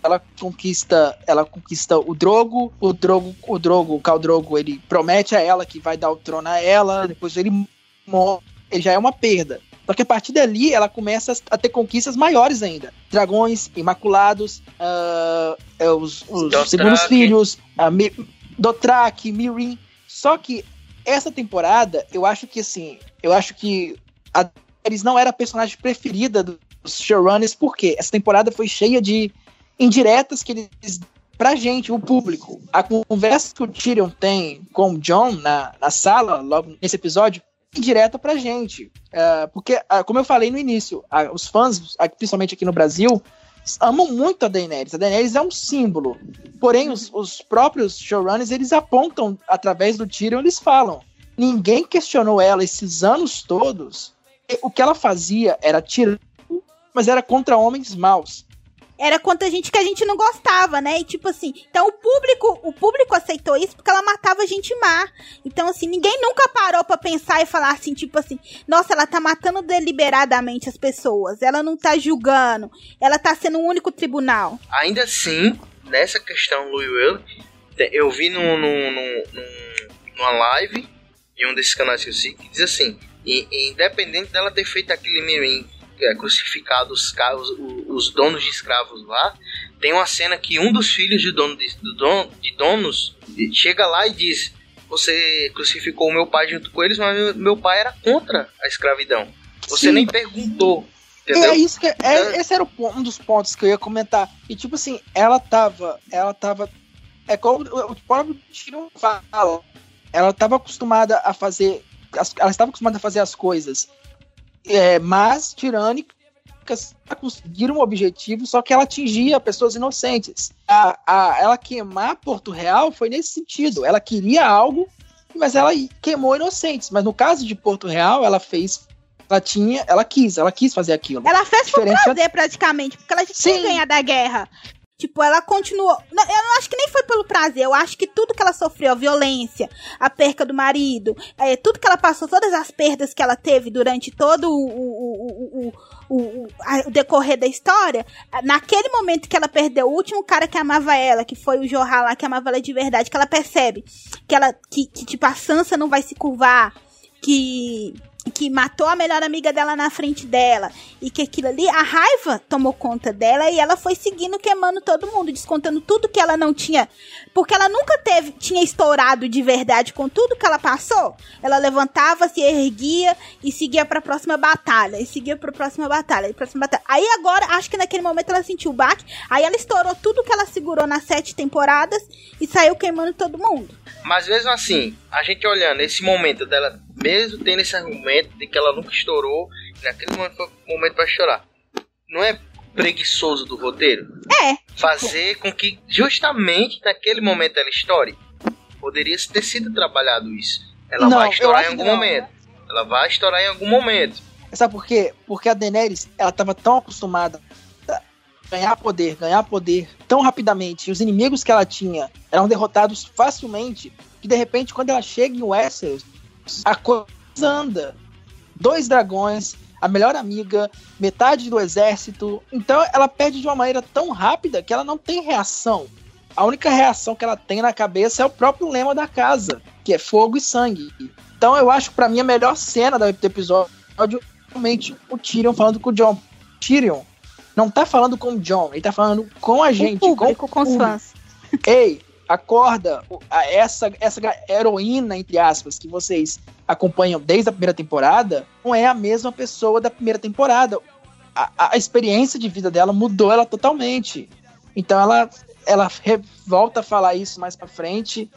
Ela conquista, ela conquista o Drogo, o Drogo, o Drogo, o Khal Drogo, ele promete a ela que vai dar o trono a ela, depois ele morre, ele já é uma perda. Só que a partir dali ela começa a ter conquistas maiores ainda. Dragões, Imaculados, uh, os, os segundos filhos, uh, Mi Dothraki, Mirin. Só que essa temporada, eu acho que assim, eu acho que a Daenerys não era a personagem preferida dos showrunners, porque essa temporada foi cheia de indiretas que eles pra gente, o público. A conversa que o Tyrion tem com o John na, na sala, logo nesse episódio, indireta pra gente. Uh, porque, uh, como eu falei no início, uh, os fãs, principalmente aqui no Brasil, amam muito a Daenerys. A Daenerys é um símbolo. Porém, os, os próprios showrunners, eles apontam através do Tyrion, eles falam. Ninguém questionou ela esses anos todos. O que ela fazia era tirar, mas era contra homens maus era contra gente que a gente não gostava, né? E tipo assim, então o público, o público aceitou isso porque ela matava gente má. Então assim, ninguém nunca parou para pensar e falar assim, tipo assim, nossa, ela tá matando deliberadamente as pessoas, ela não tá julgando, ela tá sendo um único tribunal. Ainda assim, nessa questão, Louis Will, eu vi num, num, num, numa live em um desses canais que eu sigo que diz assim, independente dela ter feito aquele meme é, crucificado os, os, os, donos de escravos lá, tem uma cena que um dos filhos de, dono de, dono, de donos chega lá e diz: Você crucificou o meu pai junto com eles, mas meu, meu pai era contra a escravidão. Você Sim. nem perguntou. Entendeu? É isso que é, é, esse era um dos pontos que eu ia comentar. E tipo assim, ela tava, ela tava é como o próprio Tiro fala. Ela tava acostumada a fazer, ela estava acostumada a fazer as coisas é, mas tirânicas conseguiram um objetivo, só que ela atingia pessoas inocentes. A, a, ela queimar Porto Real foi nesse sentido. Ela queria algo, mas ela queimou inocentes. Mas no caso de Porto Real, ela fez ela tinha, ela quis, ela quis fazer aquilo. Ela fez por prazer, praticamente, porque ela tinha ganhar da guerra. Tipo, ela continuou. Eu não acho que nem foi pelo prazer. Eu acho que tudo que ela sofreu, a violência, a perca do marido, é, tudo que ela passou, todas as perdas que ela teve durante todo o, o, o, o, o decorrer da história, naquele momento que ela perdeu o último cara que amava ela, que foi o Jorra lá, que amava ela de verdade, que ela percebe que ela que, que tipo, a Sansa não vai se curvar, que que matou a melhor amiga dela na frente dela e que aquilo ali, a raiva tomou conta dela e ela foi seguindo queimando todo mundo, descontando tudo que ela não tinha, porque ela nunca teve, tinha estourado de verdade com tudo que ela passou. Ela levantava, se erguia e seguia para a próxima batalha, e seguia para a próxima batalha, e próxima batalha. Aí agora, acho que naquele momento ela sentiu o baque, aí ela estourou tudo que ela segurou nas sete temporadas e saiu queimando todo mundo. Mas mesmo assim, a gente olhando esse momento dela, mesmo tendo esse argumento de que ela nunca estourou, naquele momento foi o momento para chorar. Não é preguiçoso do roteiro? É. Fazer com que justamente naquele momento ela estoure. Poderia ter sido trabalhado isso. Ela não, vai estourar em algum momento. Ela vai estourar em algum momento. Sabe por quê? Porque a Daenerys, ela tava tão acostumada ganhar poder, ganhar poder tão rapidamente. E os inimigos que ela tinha eram derrotados facilmente. Que de repente, quando ela chega em Westeros, a coisa anda. Dois dragões, a melhor amiga, metade do exército. Então ela perde de uma maneira tão rápida que ela não tem reação. A única reação que ela tem na cabeça é o próprio lema da casa, que é fogo e sangue. Então eu acho que pra mim a melhor cena do episódio realmente o Tyrion falando com o John. Tyrion não tá falando com o John, ele tá falando com a gente, o público, com, com os fãs. Ei, acorda essa, essa heroína, entre aspas, que vocês acompanham desde a primeira temporada, não é a mesma pessoa da primeira temporada. A, a experiência de vida dela mudou ela totalmente. Então ela, ela volta a falar isso mais pra frente,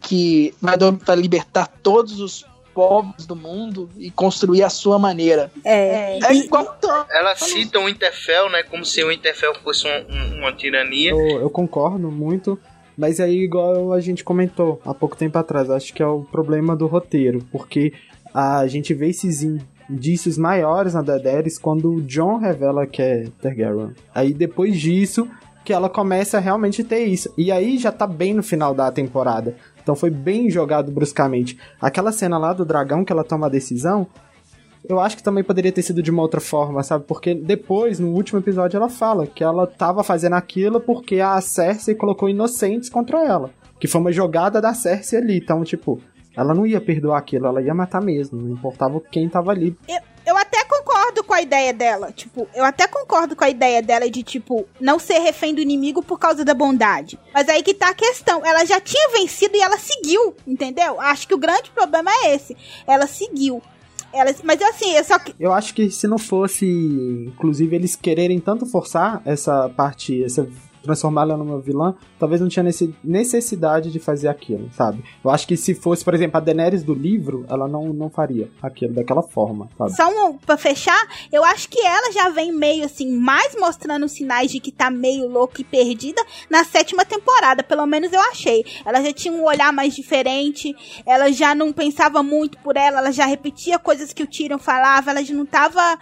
que vai, vai libertar todos os povos do mundo e construir a sua maneira. É, é igual. Ela cita o Interfell, né? Como se o Interfell fosse um, um, uma tirania. Eu, eu, concordo muito. Mas aí, igual a gente comentou há pouco tempo atrás, acho que é o problema do roteiro, porque a gente vê esses indícios maiores na Daenerys quando o John revela que é Targaryen. Aí depois disso que ela começa a realmente ter isso. E aí já tá bem no final da temporada. Então foi bem jogado bruscamente. Aquela cena lá do dragão que ela toma a decisão, eu acho que também poderia ter sido de uma outra forma, sabe? Porque depois, no último episódio, ela fala que ela tava fazendo aquilo porque a Cersei colocou inocentes contra ela. Que foi uma jogada da Cersei ali. Então, tipo, ela não ia perdoar aquilo, ela ia matar mesmo. Não importava quem tava ali. Eu, eu até concordo com a ideia dela. Tipo, eu até concordo com a ideia dela de, tipo, não ser refém do inimigo por causa da bondade. Mas aí que tá a questão. Ela já tinha vencido e ela seguiu, entendeu? Acho que o grande problema é esse. Ela seguiu. Ela, mas assim, eu só. Eu acho que se não fosse, inclusive, eles quererem tanto forçar essa parte, essa transformá-la numa vilã, talvez não tinha necessidade de fazer aquilo, sabe? Eu acho que se fosse, por exemplo, a Daenerys do livro, ela não, não faria aquilo daquela forma, sabe? Só um, pra fechar, eu acho que ela já vem meio assim, mais mostrando sinais de que tá meio louca e perdida na sétima temporada, pelo menos eu achei. Ela já tinha um olhar mais diferente, ela já não pensava muito por ela, ela já repetia coisas que o Tyrion falava, ela já não tava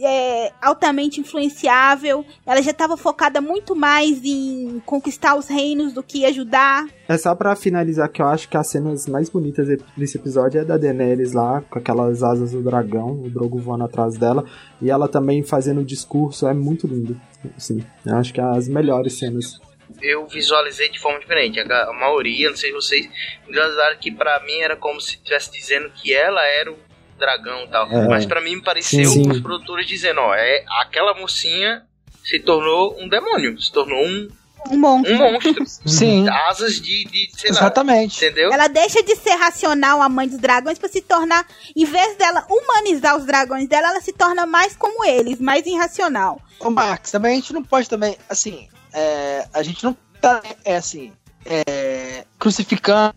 é, altamente influenciável. Ela já estava focada muito mais em conquistar os reinos do que ajudar. É só para finalizar que eu acho que as cenas mais bonitas desse episódio é da Daenerys lá, com aquelas asas do dragão, o Drogo voando atrás dela, e ela também fazendo o discurso, é muito lindo. Sim, eu acho que é as melhores cenas eu visualizei de forma diferente. A, maioria, não sei se vocês visualizaram que para mim era como se estivesse dizendo que ela era o dragão e tal. É. Mas para mim me pareceu sim, sim. os produtores dizendo, ó, é aquela mocinha se tornou um demônio, se tornou um um monstro. Um monstro. Sim. Asas de, de sei Exatamente. Lá, entendeu? Ela deixa de ser racional a mãe dos dragões para se tornar, em vez dela humanizar os dragões dela, ela se torna mais como eles, mais irracional. Ô, Max, também a gente não pode também, assim, é, a gente não tá, é assim, é, crucificando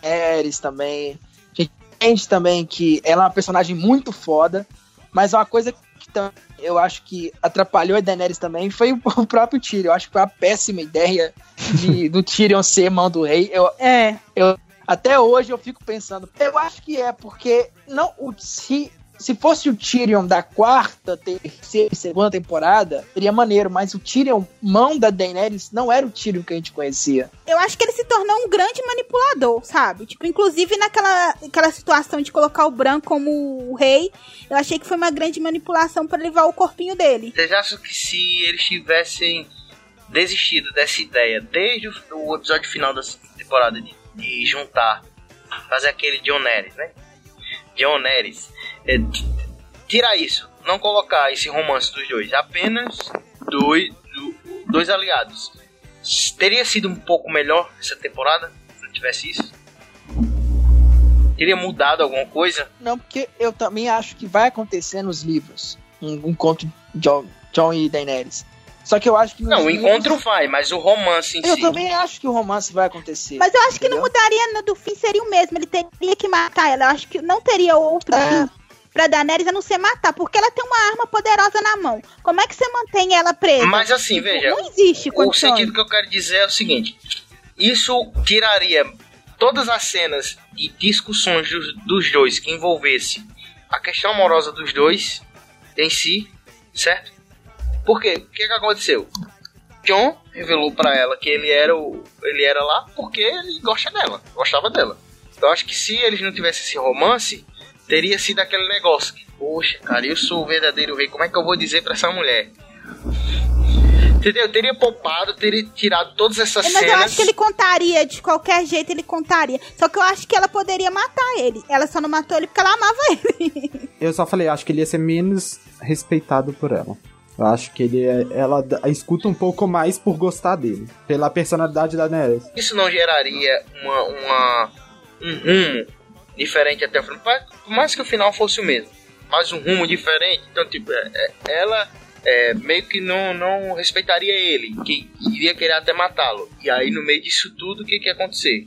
mulheres também entende também que ela é uma personagem muito foda, mas uma coisa que eu acho que atrapalhou a Daenerys também foi o próprio Tyrion. Eu acho que foi uma péssima ideia de, do Tyrion ser mão do rei. Eu, é. Eu, até hoje eu fico pensando, eu acho que é porque não o se se fosse o Tyrion da quarta, terceira segunda temporada, seria maneiro, mas o Tyrion, mão da Daenerys, não era o Tyrion que a gente conhecia. Eu acho que ele se tornou um grande manipulador, sabe? Tipo, inclusive naquela aquela situação de colocar o Bran como o rei, eu achei que foi uma grande manipulação para levar o corpinho dele. Vocês acham que se eles tivessem desistido dessa ideia desde o episódio final da temporada de, de juntar, fazer aquele John Neres, né? John Neres é, tirar isso, não colocar esse romance dos dois, apenas dois, dois aliados. Teria sido um pouco melhor essa temporada se não tivesse isso? Teria mudado alguma coisa? Não, porque eu também acho que vai acontecer nos livros um encontro de John, John e Daenerys. Só que eu acho que. Não, o encontro vai, mas o romance em eu si. Eu também acho que o romance vai acontecer. Mas eu acho entendeu? que não mudaria do fim, seria o mesmo. Ele teria que matar ela. Eu acho que não teria outro é. Pra Daenerys a não ser matar, porque ela tem uma arma poderosa na mão. Como é que você mantém ela presa? Mas assim, tipo, veja. Não existe condições. O sentido que eu quero dizer é o seguinte: isso tiraria todas as cenas e discussões dos, dos dois que envolvesse a questão amorosa dos dois em si, certo? Por quê? O que, que aconteceu? John revelou para ela que ele era o ele era lá porque ele gosta dela, gostava dela. Eu acho que se eles não tivessem esse romance, teria sido aquele negócio. Poxa, cara, eu sou o verdadeiro rei. Como é que eu vou dizer para essa mulher? Entendeu? Teria poupado, teria tirado todas essas Mas cenas. Mas eu acho que ele contaria, de qualquer jeito ele contaria. Só que eu acho que ela poderia matar ele. Ela só não matou ele porque ela amava ele. Eu só falei, acho que ele ia ser menos respeitado por ela. Eu acho que ele é, ela escuta um pouco mais por gostar dele, pela personalidade da Daenerys. Isso não geraria uma, uma um rumo diferente até o final. Por mais que o final fosse o mesmo, mas um rumo diferente. Então, tipo, é, é, ela é, meio que não, não respeitaria ele, que iria querer até matá-lo. E aí, no meio disso tudo, o que, que ia acontecer?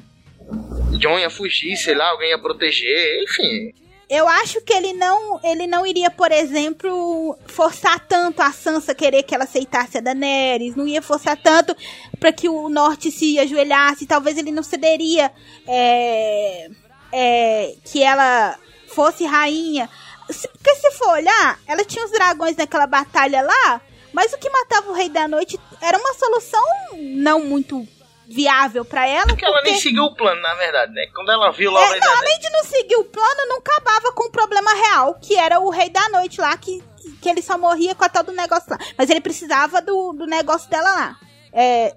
John ia fugir, sei lá, alguém ia proteger, enfim. Eu acho que ele não, ele não iria, por exemplo, forçar tanto a Sansa querer que ela aceitasse a Daenerys, não ia forçar tanto para que o Norte se ajoelhasse, talvez ele não cederia é, é, que ela fosse rainha. Porque se for olhar, ela tinha os dragões naquela batalha lá, mas o que matava o Rei da Noite era uma solução não muito viável para ela. Porque, porque, ela nem seguiu o plano, na verdade, né? Quando ela viu lá é, o Rei não, da Além de não seguir o plano, não acabava com o problema real, que era o Rei da Noite lá, que, que ele só morria com a tal do negócio lá. Mas ele precisava do, do negócio dela lá. É,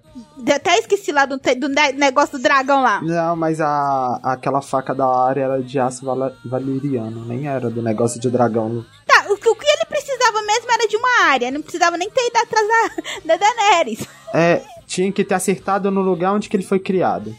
até esqueci lá do, do negócio do dragão lá. Não, mas a, aquela faca da área era de aço val valeriano, nem era do negócio de dragão. Tá, o, o que ele precisava mesmo era de uma área, não precisava nem ter ido atrás da, da Daenerys. É, tinha que ter acertado no lugar onde que ele foi criado.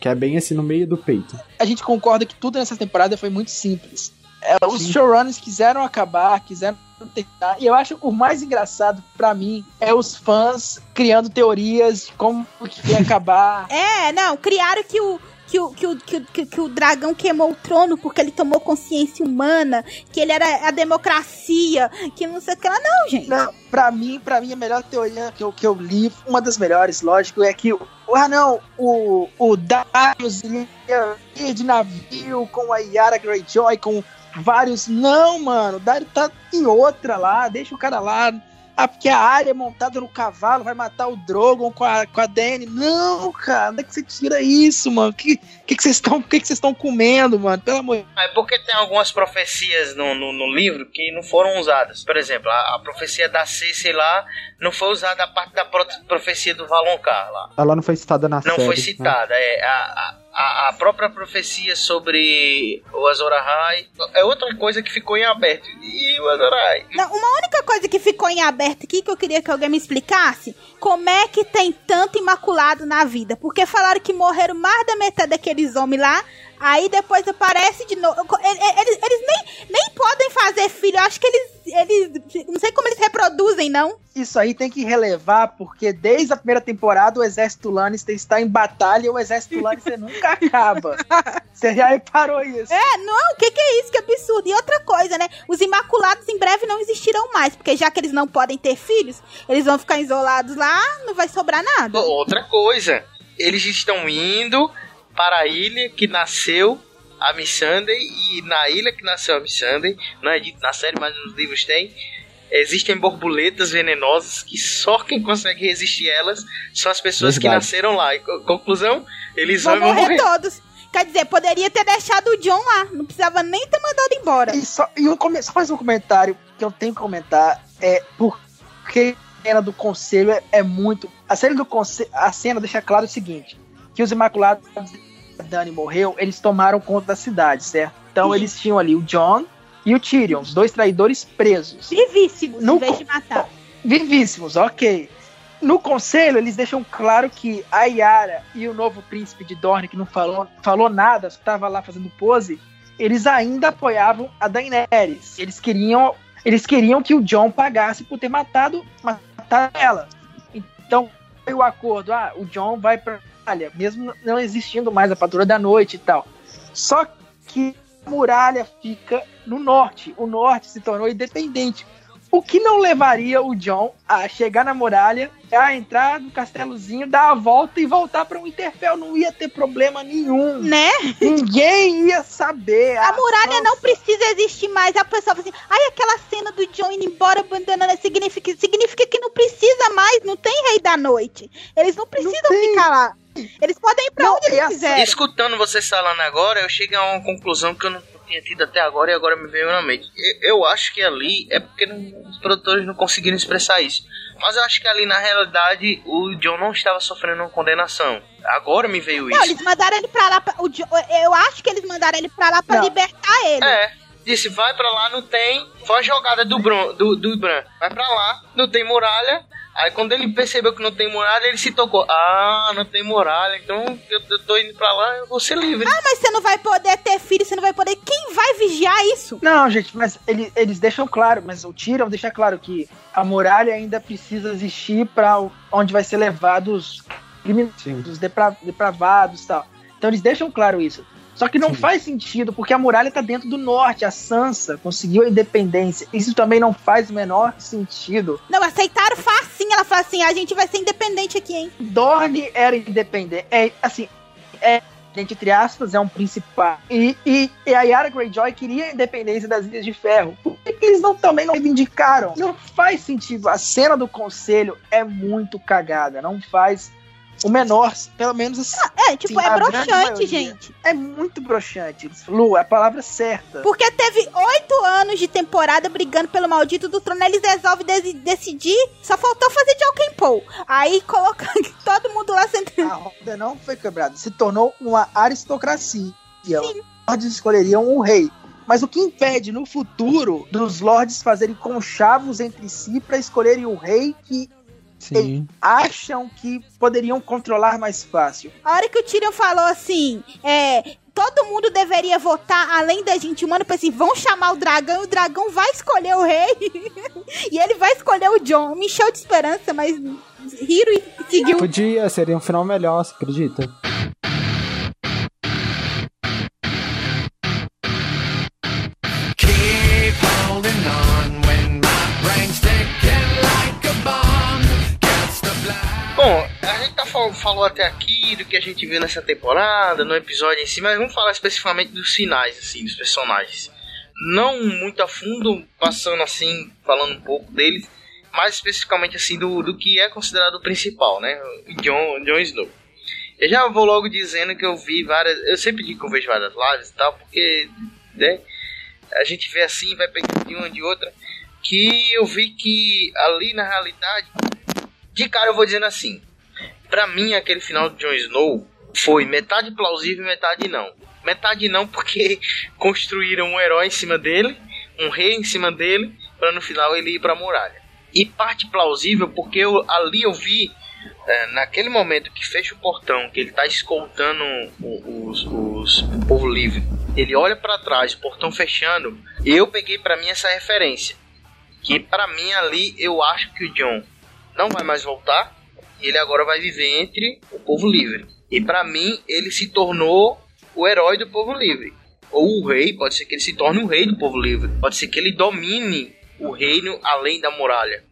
Que é bem assim no meio do peito. A gente concorda que tudo nessa temporada foi muito simples. É, os showrunners quiseram acabar, quiseram tentar. E eu acho o mais engraçado para mim é os fãs criando teorias de como que ia acabar. é, não, criaram que o que o, que, o, que, o, que o dragão queimou o trono porque ele tomou consciência humana, que ele era a democracia, que não sei o que lá. Não, gente. Não, pra mim, pra mim, a melhor teoria que eu, que eu li, uma das melhores, lógico, é que ah não, o, o Darius ia ir de navio com a Yara Greyjoy, com vários. Não, mano, o Dario tá em outra lá, deixa o cara lá. Ah, porque a área é montada no cavalo vai matar o Drogon com a, com a Dany. Não, cara, onde é que você tira isso, mano? O que, que, que vocês estão que que vocês estão comendo, mano? Pelo amor É porque tem algumas profecias no, no, no, livro que não foram usadas. Por exemplo, a, a profecia da Cersei lá não foi usada a parte da profecia do Valonqar lá. Ela não foi citada na não série. Não foi né? citada, né? é. A, a, a, a própria profecia sobre o Azor Ahai é outra coisa que ficou em aberto. E o Azor Ahai? Não, uma única coisa que ficou em aberto aqui que eu queria que alguém me explicasse, como é que tem tanto imaculado na vida? Porque falaram que morreram mais da metade daqueles homens lá, Aí depois aparece de novo. Eles, eles nem, nem podem fazer filho. Eu acho que eles, eles. Não sei como eles reproduzem, não. Isso aí tem que relevar, porque desde a primeira temporada o exército Lannister está em batalha e o exército Lannister nunca acaba. Você já reparou isso? É, não, o que, que é isso? Que absurdo. E outra coisa, né? Os Imaculados em breve não existirão mais, porque já que eles não podem ter filhos, eles vão ficar isolados lá, não vai sobrar nada. Outra coisa, eles estão indo para a ilha que nasceu a Missandei e na ilha que nasceu a Missandei, não é dito na série, mas nos livros tem, existem borboletas venenosas que só quem consegue resistir elas são as pessoas Verdade. que nasceram lá. E, conclusão, eles vão, vão morrer, morrer todos. Quer dizer, poderia ter deixado o John lá, não precisava nem ter mandado embora. E só, e um, só mais um comentário que eu tenho que comentar é porque a cena do conselho é, é muito. A cena do conselho, a cena deixa claro o seguinte: que os Imaculados Dani morreu, eles tomaram conta da cidade, certo? Então eles tinham ali o John e o Tyrion, os dois traidores presos. Vivíssimos, no em vez de matar. Vivíssimos, ok. No conselho, eles deixam claro que a Yara e o novo príncipe de Dorne, que não falou, falou nada, estava lá fazendo pose, eles ainda apoiavam a Daenerys. Eles queriam, eles queriam que o John pagasse por ter matado, matado ela. Então, foi o acordo, ah, o John vai para muralha, mesmo não existindo mais a patrulha da noite e tal. Só que a muralha fica no norte. O norte se tornou independente. O que não levaria o John a chegar na muralha, a entrar no castelozinho, dar a volta e voltar para o um Interfell? Não ia ter problema nenhum. Né? Ninguém ia saber. A, muralha nossa. não precisa existir mais. A pessoa fala assim: ai, aquela cena do John indo embora abandonando significa, significa que não precisa mais, não tem rei da noite. Eles não precisam não ficar lá. Eles podem ir pra não, onde eles assim, quiserem. Escutando vocês falando agora, eu chego a uma conclusão que eu não tinha tido até agora e agora me veio na mente. Eu acho que ali é porque não, os produtores não conseguiram expressar isso. Mas eu acho que ali na realidade o John não estava sofrendo uma condenação. Agora me veio isso. Não, eles mandaram ele pra lá. Pra, o, eu acho que eles mandaram ele pra lá pra não. libertar ele. É. Disse, vai pra lá, não tem. Foi a jogada do Bron, do, do Bran. Vai pra lá, não tem muralha. Aí quando ele percebeu que não tem muralha, ele se tocou. Ah, não tem muralha, então eu, eu tô indo pra lá, eu vou ser livre. Ah, mas você não vai poder ter filho, você não vai poder. Quem vai vigiar isso? Não, gente, mas ele, eles deixam claro, mas o Tyrion deixa claro que a muralha ainda precisa existir para onde vai ser levado os criminosos, depra, depravados e tal. Então eles deixam claro isso. Só que não Sim. faz sentido, porque a muralha está dentro do norte. A Sansa conseguiu a independência. Isso também não faz o menor sentido. Não, aceitaram facinho. Ela fala assim: a gente vai ser independente aqui, hein? Dorne era independente. É, assim, é entre aspas, é um principal. E, e, e, a Yara Greyjoy queria a independência das Ilhas de Ferro. Por que eles não, também não reivindicaram? Não faz sentido. A cena do conselho é muito cagada. Não faz o menor, pelo menos assim. É, tipo, Sim, é a grande broxante, gente. É muito broxante. Lu, é a palavra certa. Porque teve oito anos de temporada brigando pelo maldito do trono, eles resolvem decidir, só faltou fazer de Alken Paul. Aí colocando todo mundo lá sentado. A roda não foi quebrada, se tornou uma aristocracia. Os lords escolheriam o rei. Mas o que impede no futuro dos lords fazerem conchavos entre si para escolherem o rei que Sim. acham que poderiam controlar mais fácil? A hora que o Tyrion falou assim, é. Todo mundo deveria votar além da gente humana, pra assim, vão chamar o dragão e o dragão vai escolher o rei. e ele vai escolher o John. Me encheu de esperança, mas Hiro e seguiu. Podia, seria um final melhor, você acredita? Falou até aqui do que a gente viu nessa temporada, no episódio em si, mas vamos falar especificamente dos finais, assim, dos personagens. Não muito a fundo, passando assim, falando um pouco deles, mais especificamente assim do, do que é considerado o principal, né? O Jon, Jon Snow. Eu já vou logo dizendo que eu vi várias. Eu sempre digo que eu vejo várias lives e tal, porque né, a gente vê assim, vai pegando de uma de outra. Que eu vi que ali na realidade de cara eu vou dizendo assim. Pra mim, aquele final de Jon Snow foi metade plausível e metade não. Metade não porque construíram um herói em cima dele, um rei em cima dele, pra no final ele ir pra muralha. E parte plausível porque eu, ali eu vi, é, naquele momento que fecha o portão, que ele tá escoltando os, os- o povo livre, ele olha pra trás, o portão fechando, eu peguei pra mim essa referência. Que pra mim ali eu acho que o John não vai mais voltar. Ele agora vai viver entre o povo livre. E pra mim, ele se tornou o herói do povo livre. Ou o rei, pode ser que ele se torne o rei do povo livre. Pode ser que ele domine o reino além da muralha.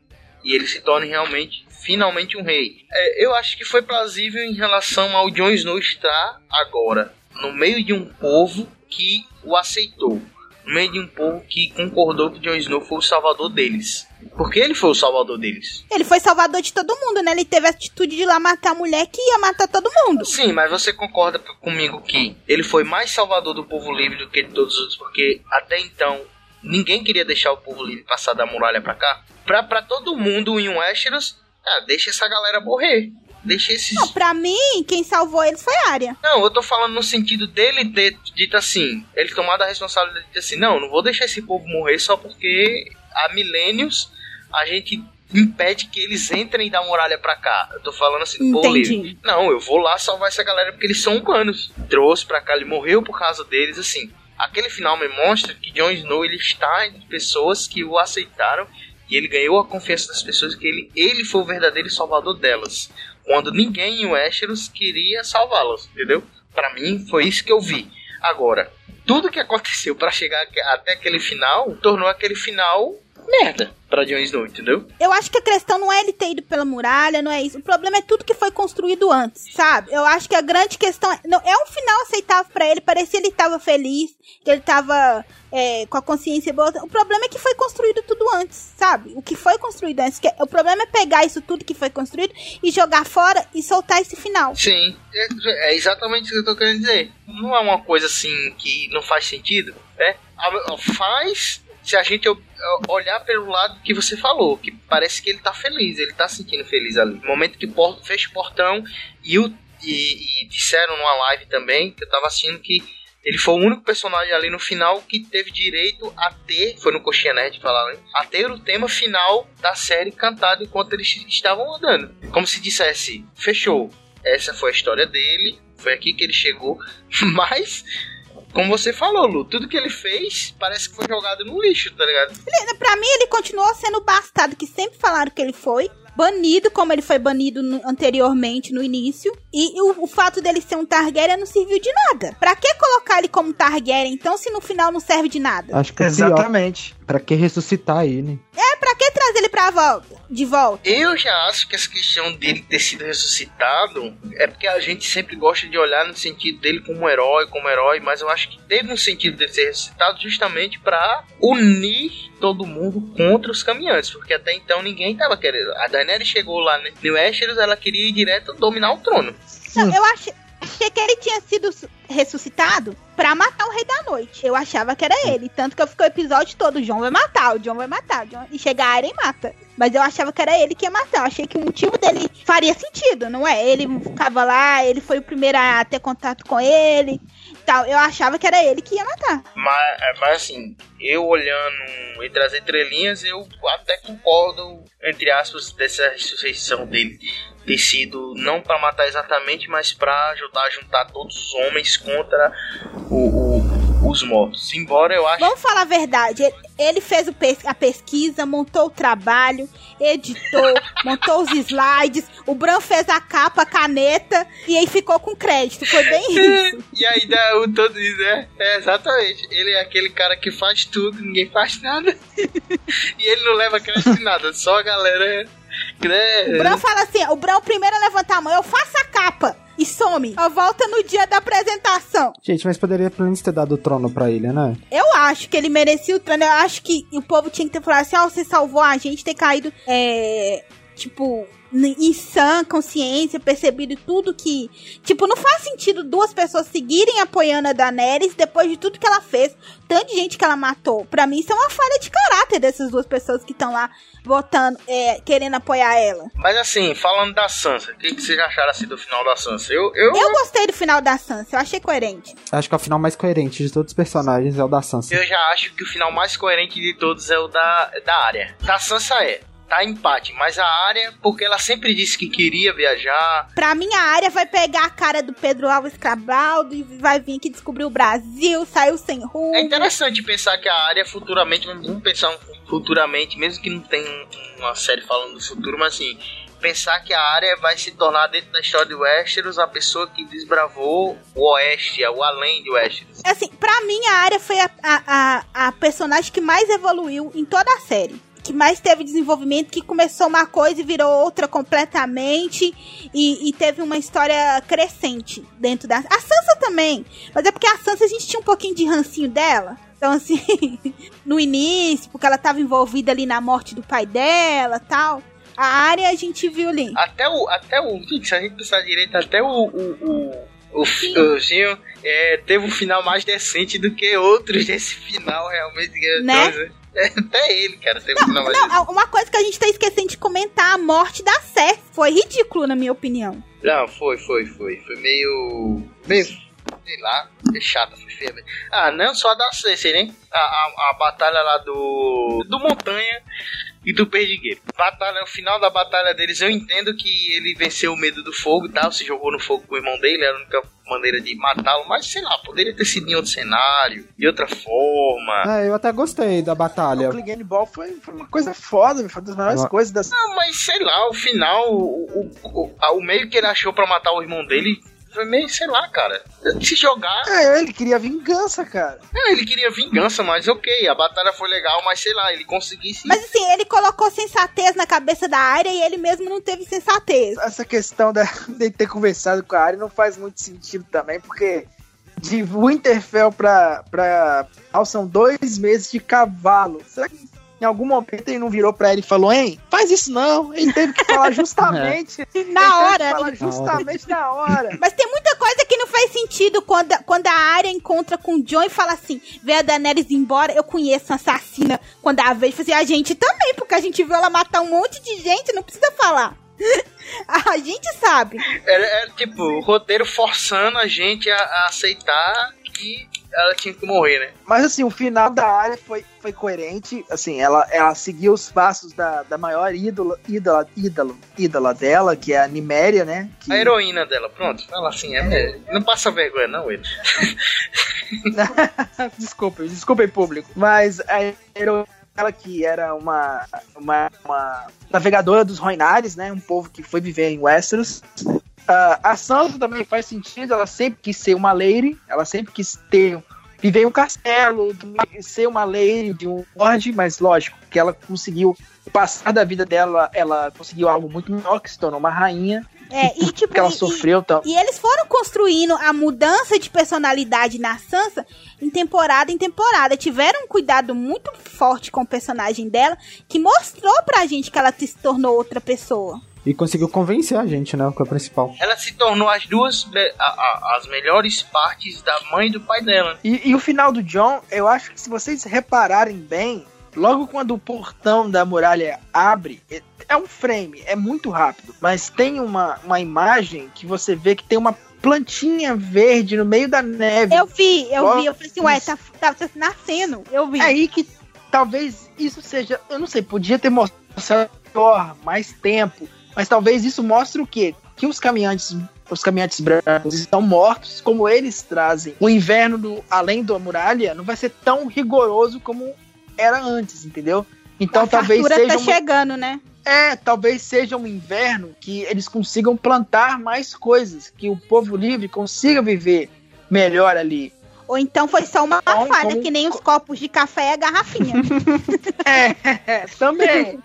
E ele se torne realmente, finalmente um rei. É, eu acho que foi plausível em relação ao Jon Snow estar agora no meio de um povo que o aceitou. No meio de um povo que concordou que Jon Snow foi o salvador deles. Porque ele foi o salvador deles. Ele foi salvador de todo mundo, né? Ele teve a atitude de ir lá matar a mulher que ia matar todo mundo. Sim, mas você concorda comigo que ele foi mais salvador do povo livre do que de todos os outros, porque até então ninguém queria deixar o povo livre passar da muralha pra cá? Pra, pra todo mundo em Westeros, ah, deixa essa galera morrer. Deixa esses. Não, pra mim, quem salvou eles foi a Arya. Não, eu tô falando no sentido dele ter dito assim, ele tomado a responsabilidade de dizer assim, não, não vou deixar esse povo morrer só porque há milênios a gente impede que eles entrem da muralha pra cá. Eu tô falando assim, livre. Não, eu vou lá salvar essa galera porque eles são humanos. Trouxe pra cá, ele morreu por causa deles, assim. Aquele final me mostra que Jon Snow ele está entre pessoas que o aceitaram e ele ganhou a confiança das pessoas que ele, ele foi o verdadeiro salvador delas. Quando ninguém em Westeros queria salvá-las, entendeu? Pra mim foi isso que eu vi. Agora, tudo que aconteceu pra chegar até aquele final tornou aquele final merda pra Jon Snow, entendeu? Eu acho que a questão não é ele ter ido pela muralha, não é isso. O problema é tudo que foi construído antes, sabe? Eu acho que a grande questão é, não, é um final aceitável pra ele. Parecia que ele tava feliz, que ele tava é, com a consciência boa. O problema é que foi construído tudo antes, sabe? O que foi construído antes. Que, o problema é pegar isso tudo que foi construído e jogar fora e soltar esse final. Sim, é, é exatamente isso que eu tô querendo dizer. Não é uma coisa assim que não faz sentido, né? Faz se a gente olhar pelo lado que você falou, que parece que ele tá feliz, ele tá se sentindo feliz ali. No momento que fecha o portão e, o, e, e disseram numa live também, que eu tava assistindo que ele foi o único personagem ali no final que teve direito a ter, foi no Coxinha Nerd falar, né? A ter o tema final da série cantado enquanto eles estavam andando. Como se dissesse, fechou. Essa foi a história dele, foi aqui que ele chegou. Mas, como você falou, Lu, tudo que ele fez parece que foi jogado no lixo, tá ligado? Ele- Pra mim, ele continuou sendo o bastardo que sempre falaram que ele foi. Banido, como ele foi banido no- anteriormente, no início. E o, o fato dele ser um Targaryen não serviu de nada. Pra que colocar ele como Targaryen, então, se no final não serve de nada? Acho que é. Exatamente. Pra que ressuscitar ele? É, pra que trazer ele pra volta? De volta? Eu já acho que essa questão dele ter sido ressuscitado é porque a gente sempre gosta de olhar no sentido dele como herói, como herói, mas eu acho que teve um sentido dele ser ressuscitado justamente pra unir todo mundo contra os caminhantes, porque até então ninguém tava querendo. A Daenerys chegou lá né, no Westeros, ela queria ir direto dominar o trono. Não, eu achei, achei que ele tinha sido su- ressuscitado pra matar o Rei da Noite. Eu achava que era ele. Tanto que eu fiquei o episódio todo, o John vai matar, o John vai matar. o Jon- E chega a Arya e mata. Mas eu achava que era ele que ia matar. Eu achei que o motivo dele faria sentido, não é? Ele ficava lá, ele foi o primeiro a ter contato com ele. Tal. Eu achava que era ele que ia matar. Mas, mas assim, eu olhando entre as entrelinhas, eu até concordo, entre aspas, dessa ressurreição dele ter sido não pra matar exatamente, mas pra ajudar a juntar todos os homens contra o- o- os mortos. Embora eu acho Vamos falar a verdade. Ele, ele fez pes- a pesquisa, montou o trabalho, editou, montou os slides. O Bran fez a capa, a caneta e aí ficou com crédito. Foi bem isso. E aí dá o todo isso, né? É, exatamente. Ele é aquele cara que faz tudo, ninguém faz nada. e ele não leva crédito em nada, só a galera. Né? O Bran fala assim: o Bran é o primeiro a levantar a mão. Eu faço a capa e some. Eu volta no dia da apresentação. Gente, mas poderia pelo menos ter dado o trono pra ele, né? Eu acho que ele merecia o trono. Eu acho que o povo tinha que ter falado assim: ó, você salvou a gente, ter caído, é, tipo, em sã consciência, percebido tudo que. Tipo, não faz sentido duas pessoas seguirem apoiando a Daenerys depois de tudo que ela fez, tanto de gente que ela matou. Pra mim, isso é uma falha de caráter dessas duas pessoas que estão lá votando, é, querendo apoiar ela. Mas assim, falando da Sansa, o que, que vocês acharam assim do final da Sansa? Eu, eu, Eu gostei do final da Sansa, eu achei coerente. Acho que é o final mais coerente de todos os personagens é o da Sansa. eu já acho que o final mais coerente de todos é o da, da área. Da Sansa é. Tá empate, mas a área, porque ela sempre disse que queria viajar. Pra mim, a área vai pegar a cara do Pedro Alves Cabral e vai vir aqui descobrir o Brasil, saiu sem rumo. É interessante pensar que a área futuramente, vamos pensar futuramente, mesmo que não tenha um- uma série falando do futuro, mas assim, pensar que a área vai se tornar dentro da história de Westeros a pessoa que desbravou o oeste, o além de Westeros. Assim, pra mim, a área foi a, a, a, a personagem que mais evoluiu em toda a série. Que mais teve desenvolvimento, que começou uma coisa e virou outra completamente. E, e teve uma história crescente dentro da. A Sansa também. Mas é porque a Sansa a gente tinha um pouquinho de rancinho dela. Então, assim, no início, porque ela tava envolvida ali na morte do pai dela tal. A área a gente viu ali. Até o. Até o. Se a gente pensar direito, até o. o, o o, é, teve um final mais decente do que outros desse final, realmente. Né? coisa. É, até ele, cara, um final mais Não, uma coisa que a gente tá esquecendo de comentar, a morte da Cersei. Foi ridículo, na minha opinião. Não, foi, foi, foi. Foi meio. meio. sei lá, é chata, foi feia. Ah, não só da Cersei, né? A, a, a batalha lá do. do Montanha e do Perdigueiro. Batalha, no final da batalha deles, eu entendo que ele venceu o medo do fogo e tal, se jogou no fogo com o irmão dele, era a única maneira de matá-lo, mas sei lá, poderia ter sido em outro cenário, de outra forma. É, eu até gostei da batalha. O Clegane Ball foi, foi uma coisa foda, foi uma das melhores Eu- coisas das. Ah, mas sei lá, o final, o, o, o, o meio que ele achou pra matar o irmão dele meio, sei lá, cara. Se jogar. É, ele queria vingança, cara. É, ele queria vingança, mas ok, a batalha foi legal, mas sei lá, ele conseguisse. Mas assim, ele colocou sensatez na cabeça da área e ele mesmo não teve sensatez. Essa questão da, de ter conversado com a Arya não faz muito sentido também, porque de Winterfell pra, pra são dois meses de cavalo. Será que algum momento ele não virou pra ela e falou, hein, faz isso não? Ele teve que falar justamente. ele Na teve hora, que falar né? justamente na hora. Mas tem muita coisa que não faz sentido quando, quando a área encontra com o John e fala assim: vê a Daenerys embora, eu conheço uma assassina. Quando a vez, assim, a gente também, porque a gente viu ela matar um monte de gente, não precisa falar. a gente sabe. Era, era, tipo, o roteiro forçando a gente a, a aceitar que ela tinha que morrer, né? Mas assim, o final da área foi, foi coerente. Assim, ela, ela seguiu os passos da, da maior ídola, ídola, ídolo, ídola dela, que é a Niméria, né? Que, A heroína dela, pronto, fala assim, é, não passa vergonha, não, ele. desculpe, desculpe, público. Mas a heroína ela que era uma, uma, uma navegadora dos Roinares, né? Um povo que foi viver em Westeros. Ah, a Sansa também faz sentido, ela sempre quis ser uma lady, ela sempre quis ter viver em um castelo, ser uma lady de um lord, mas lógico que ela conseguiu passar da vida dela, ela conseguiu algo muito melhor, que se tornou uma rainha, É, e tipo, porque ela e- sofreu tal. E eles foram construindo a mudança de personalidade na Sansa em temporada em temporada. Tiveram um cuidado muito forte com o personagem dela, que mostrou pra gente que ela se tornou outra pessoa. E conseguiu convencer a gente, né? Que é o principal. Ela se tornou as duas a- a- as melhores partes da mãe e do pai dela. E, e o final do John, eu acho que se vocês repararem bem, logo quando o portão da muralha abre, é- um frame, é muito rápido, mas tem uma, uma imagem que você vê que tem uma plantinha verde no meio da neve. Eu vi, eu vi, eu falei assim, ué, tá, tá, tá nascendo. Eu vi. É aí que talvez isso seja, eu não sei, podia ter mostrado mais tempo, mas talvez isso mostre o quê? Que os caminhantes, os caminhantes brancos estão mortos, como eles trazem. O inverno do além da muralha não vai ser tão rigoroso como era antes, entendeu? Então a talvez fartura seja tá uma, chegando, né? É, talvez seja um inverno que eles consigam plantar mais coisas, que o povo livre consiga viver melhor ali. Ou então foi só uma Então, falha, como- que nem os copos de café e a garrafinha. É, também.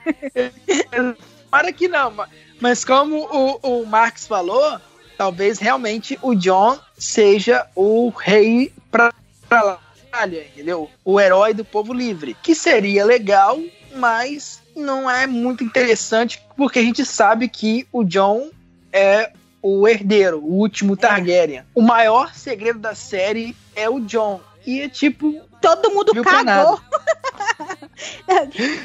Para que não, ma- mas como o, o Marx falou, talvez realmente o John seja o rei pra lá, entendeu? O herói do povo livre. Que seria legal, mas não é muito interessante, porque a gente sabe que o John é o herdeiro, o último Targaryen. O maior segredo da série é o John. E é tipo, Todo mundo pra cagou.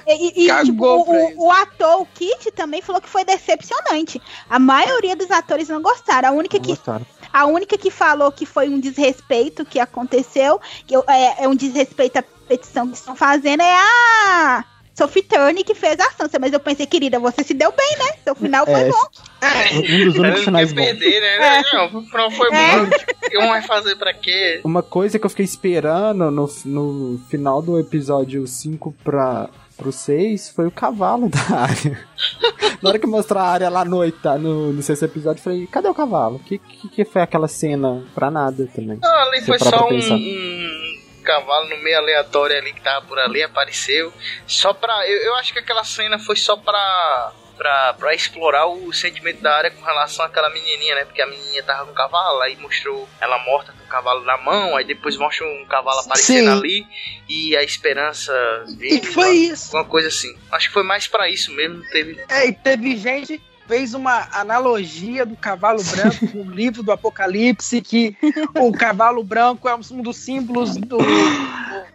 e e, Cagou tipo, o, o- ator, o Kit, também falou que foi decepcionante. A maioria dos atores não gostaram. A única Não que gostaram. A única que falou que foi um desrespeito que aconteceu, que é, é um desrespeito à petição que estão fazendo, é a Sophie Turner que fez a Sansa. Mas eu pensei, querida, você se deu bem, né? Seu final foi É, bom. um dos Ela únicos não finais bons. perder, né? Não, não foi É. bom. O que um vai fazer pra quê? Uma coisa que eu fiquei esperando no, no final do episódio 5 pra, pro 6 foi o cavalo da área. Na hora que mostrou a área lá no, oita, no, no sexto episódio, eu falei, cadê o cavalo? Que, que, que foi aquela cena pra nada também? Não, ali foi só um, um cavalo no meio aleatório ali que tava por ali, apareceu. Só pra. Eu, eu acho que aquela cena foi só pra. Pra, pra explorar o sentimento da área com relação àquela menininha, né? Porque a menininha tava com o cavalo, aí mostrou ela morta com o cavalo na mão, aí depois mostra um cavalo aparecendo Sim. ali e a esperança e viva, foi isso. Alguma coisa assim. Acho que foi mais pra isso mesmo. Teve. É, e teve gente fez uma analogia do cavalo branco com o livro do Apocalipse, que o cavalo branco é um dos símbolos do.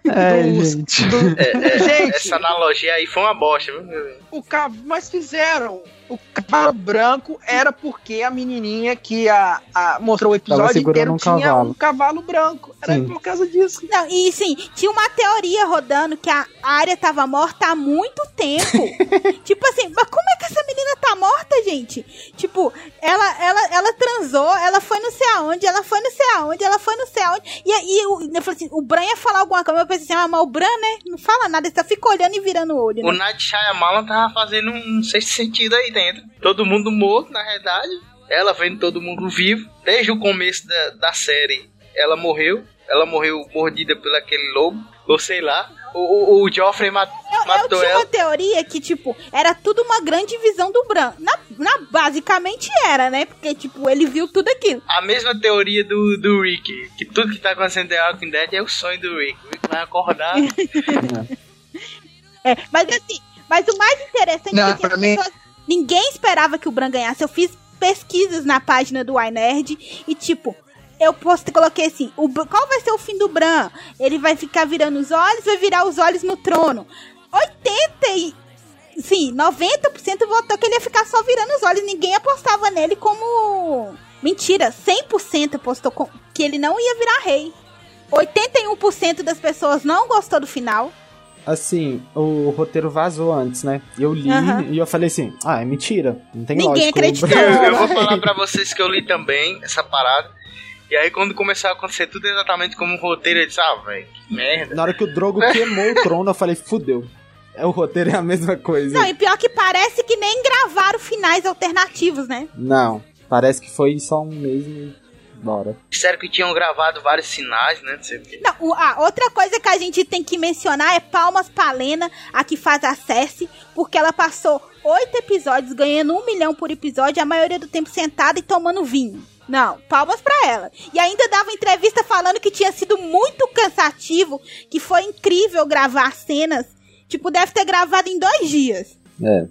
É, dos- gente. do- gente, Essa analogia aí foi uma bosta, viu? o cav... mas fizeram. O cavalo branco era porque a menininha que a, a- mostrou o episódio inteiro um tinha cavalo. um cavalo branco. Era Sim. por causa disso. Não, e sim, tinha uma teoria rodando que a área tava morta há muito tempo. tipo assim, mas como é que essa menina tá morta, gente? Tipo, ela, ela, ela transou, ela foi não sei aonde, ela foi não sei aonde, ela foi não sei aonde. E aí o- eu falei assim, o Bran ia falar alguma coisa, eu pensei assim, ah, mas o Bran, né? Não fala nada, ele só fica olhando e virando o olho. O Né? Night Shyamalan tava fazendo um sexto sentido aí dentro. Todo mundo morto, na realidade. Ela vendo todo mundo vivo. Desde o começo da, da série, ela morreu. Ela morreu mordida pelo aquele lobo. Ou sei lá. O, o, o Joffrey mat- Eu, eu matou tinha ela. uma teoria que, tipo, era tudo uma grande visão do Bran. Na, na- basicamente era, né? Porque, tipo, ele viu tudo aquilo. A mesma teoria do, do Rick. Que tudo que tá acontecendo em The Walking Dead é o sonho do Rick. O Rick vai acordar. É, mas assim, mas o mais interessante Não, é que mim- pessoas, ninguém esperava que o Bran ganhasse. Eu fiz pesquisas na página do iNerd e tipo, eu posto, coloquei assim, o, qual vai ser o fim do Bran? Ele vai ficar virando os olhos, vai virar os olhos no trono. 80 e sim, 90% votou que ele ia ficar só virando os olhos, ninguém apostava nele como mentira, 100% apostou com- que ele não ia virar rei. 81% das pessoas não gostou do final. Assim, o roteiro vazou antes, né? Eu li Aham. e eu falei assim: ah, é mentira. Não tem Ninguém lógica. acreditou. Eu, eu vou falar pra vocês que eu li também essa parada. E aí quando começou a acontecer tudo exatamente como o roteiro, eu disse, ah, velho, que merda. Na hora que o Drogo queimou o trono, eu falei: fudeu. É, o roteiro é a mesma coisa. Não, e pior que parece que nem gravaram finais alternativos, né? Não. Parece que foi só um e bora. Disseram que tinham gravado vários sinais, né? Não sei o quê. Não, o- a outra coisa que a gente tem que mencionar é Palmas pra Lena, a que faz a Cersei, porque ela passou oito episódios ganhando um milhão por episódio, a maioria do tempo sentada e tomando vinho. Não, palmas pra ela. E ainda dava entrevista falando que tinha sido muito cansativo, que foi incrível gravar cenas. Tipo, deve ter gravado em dois dias. É.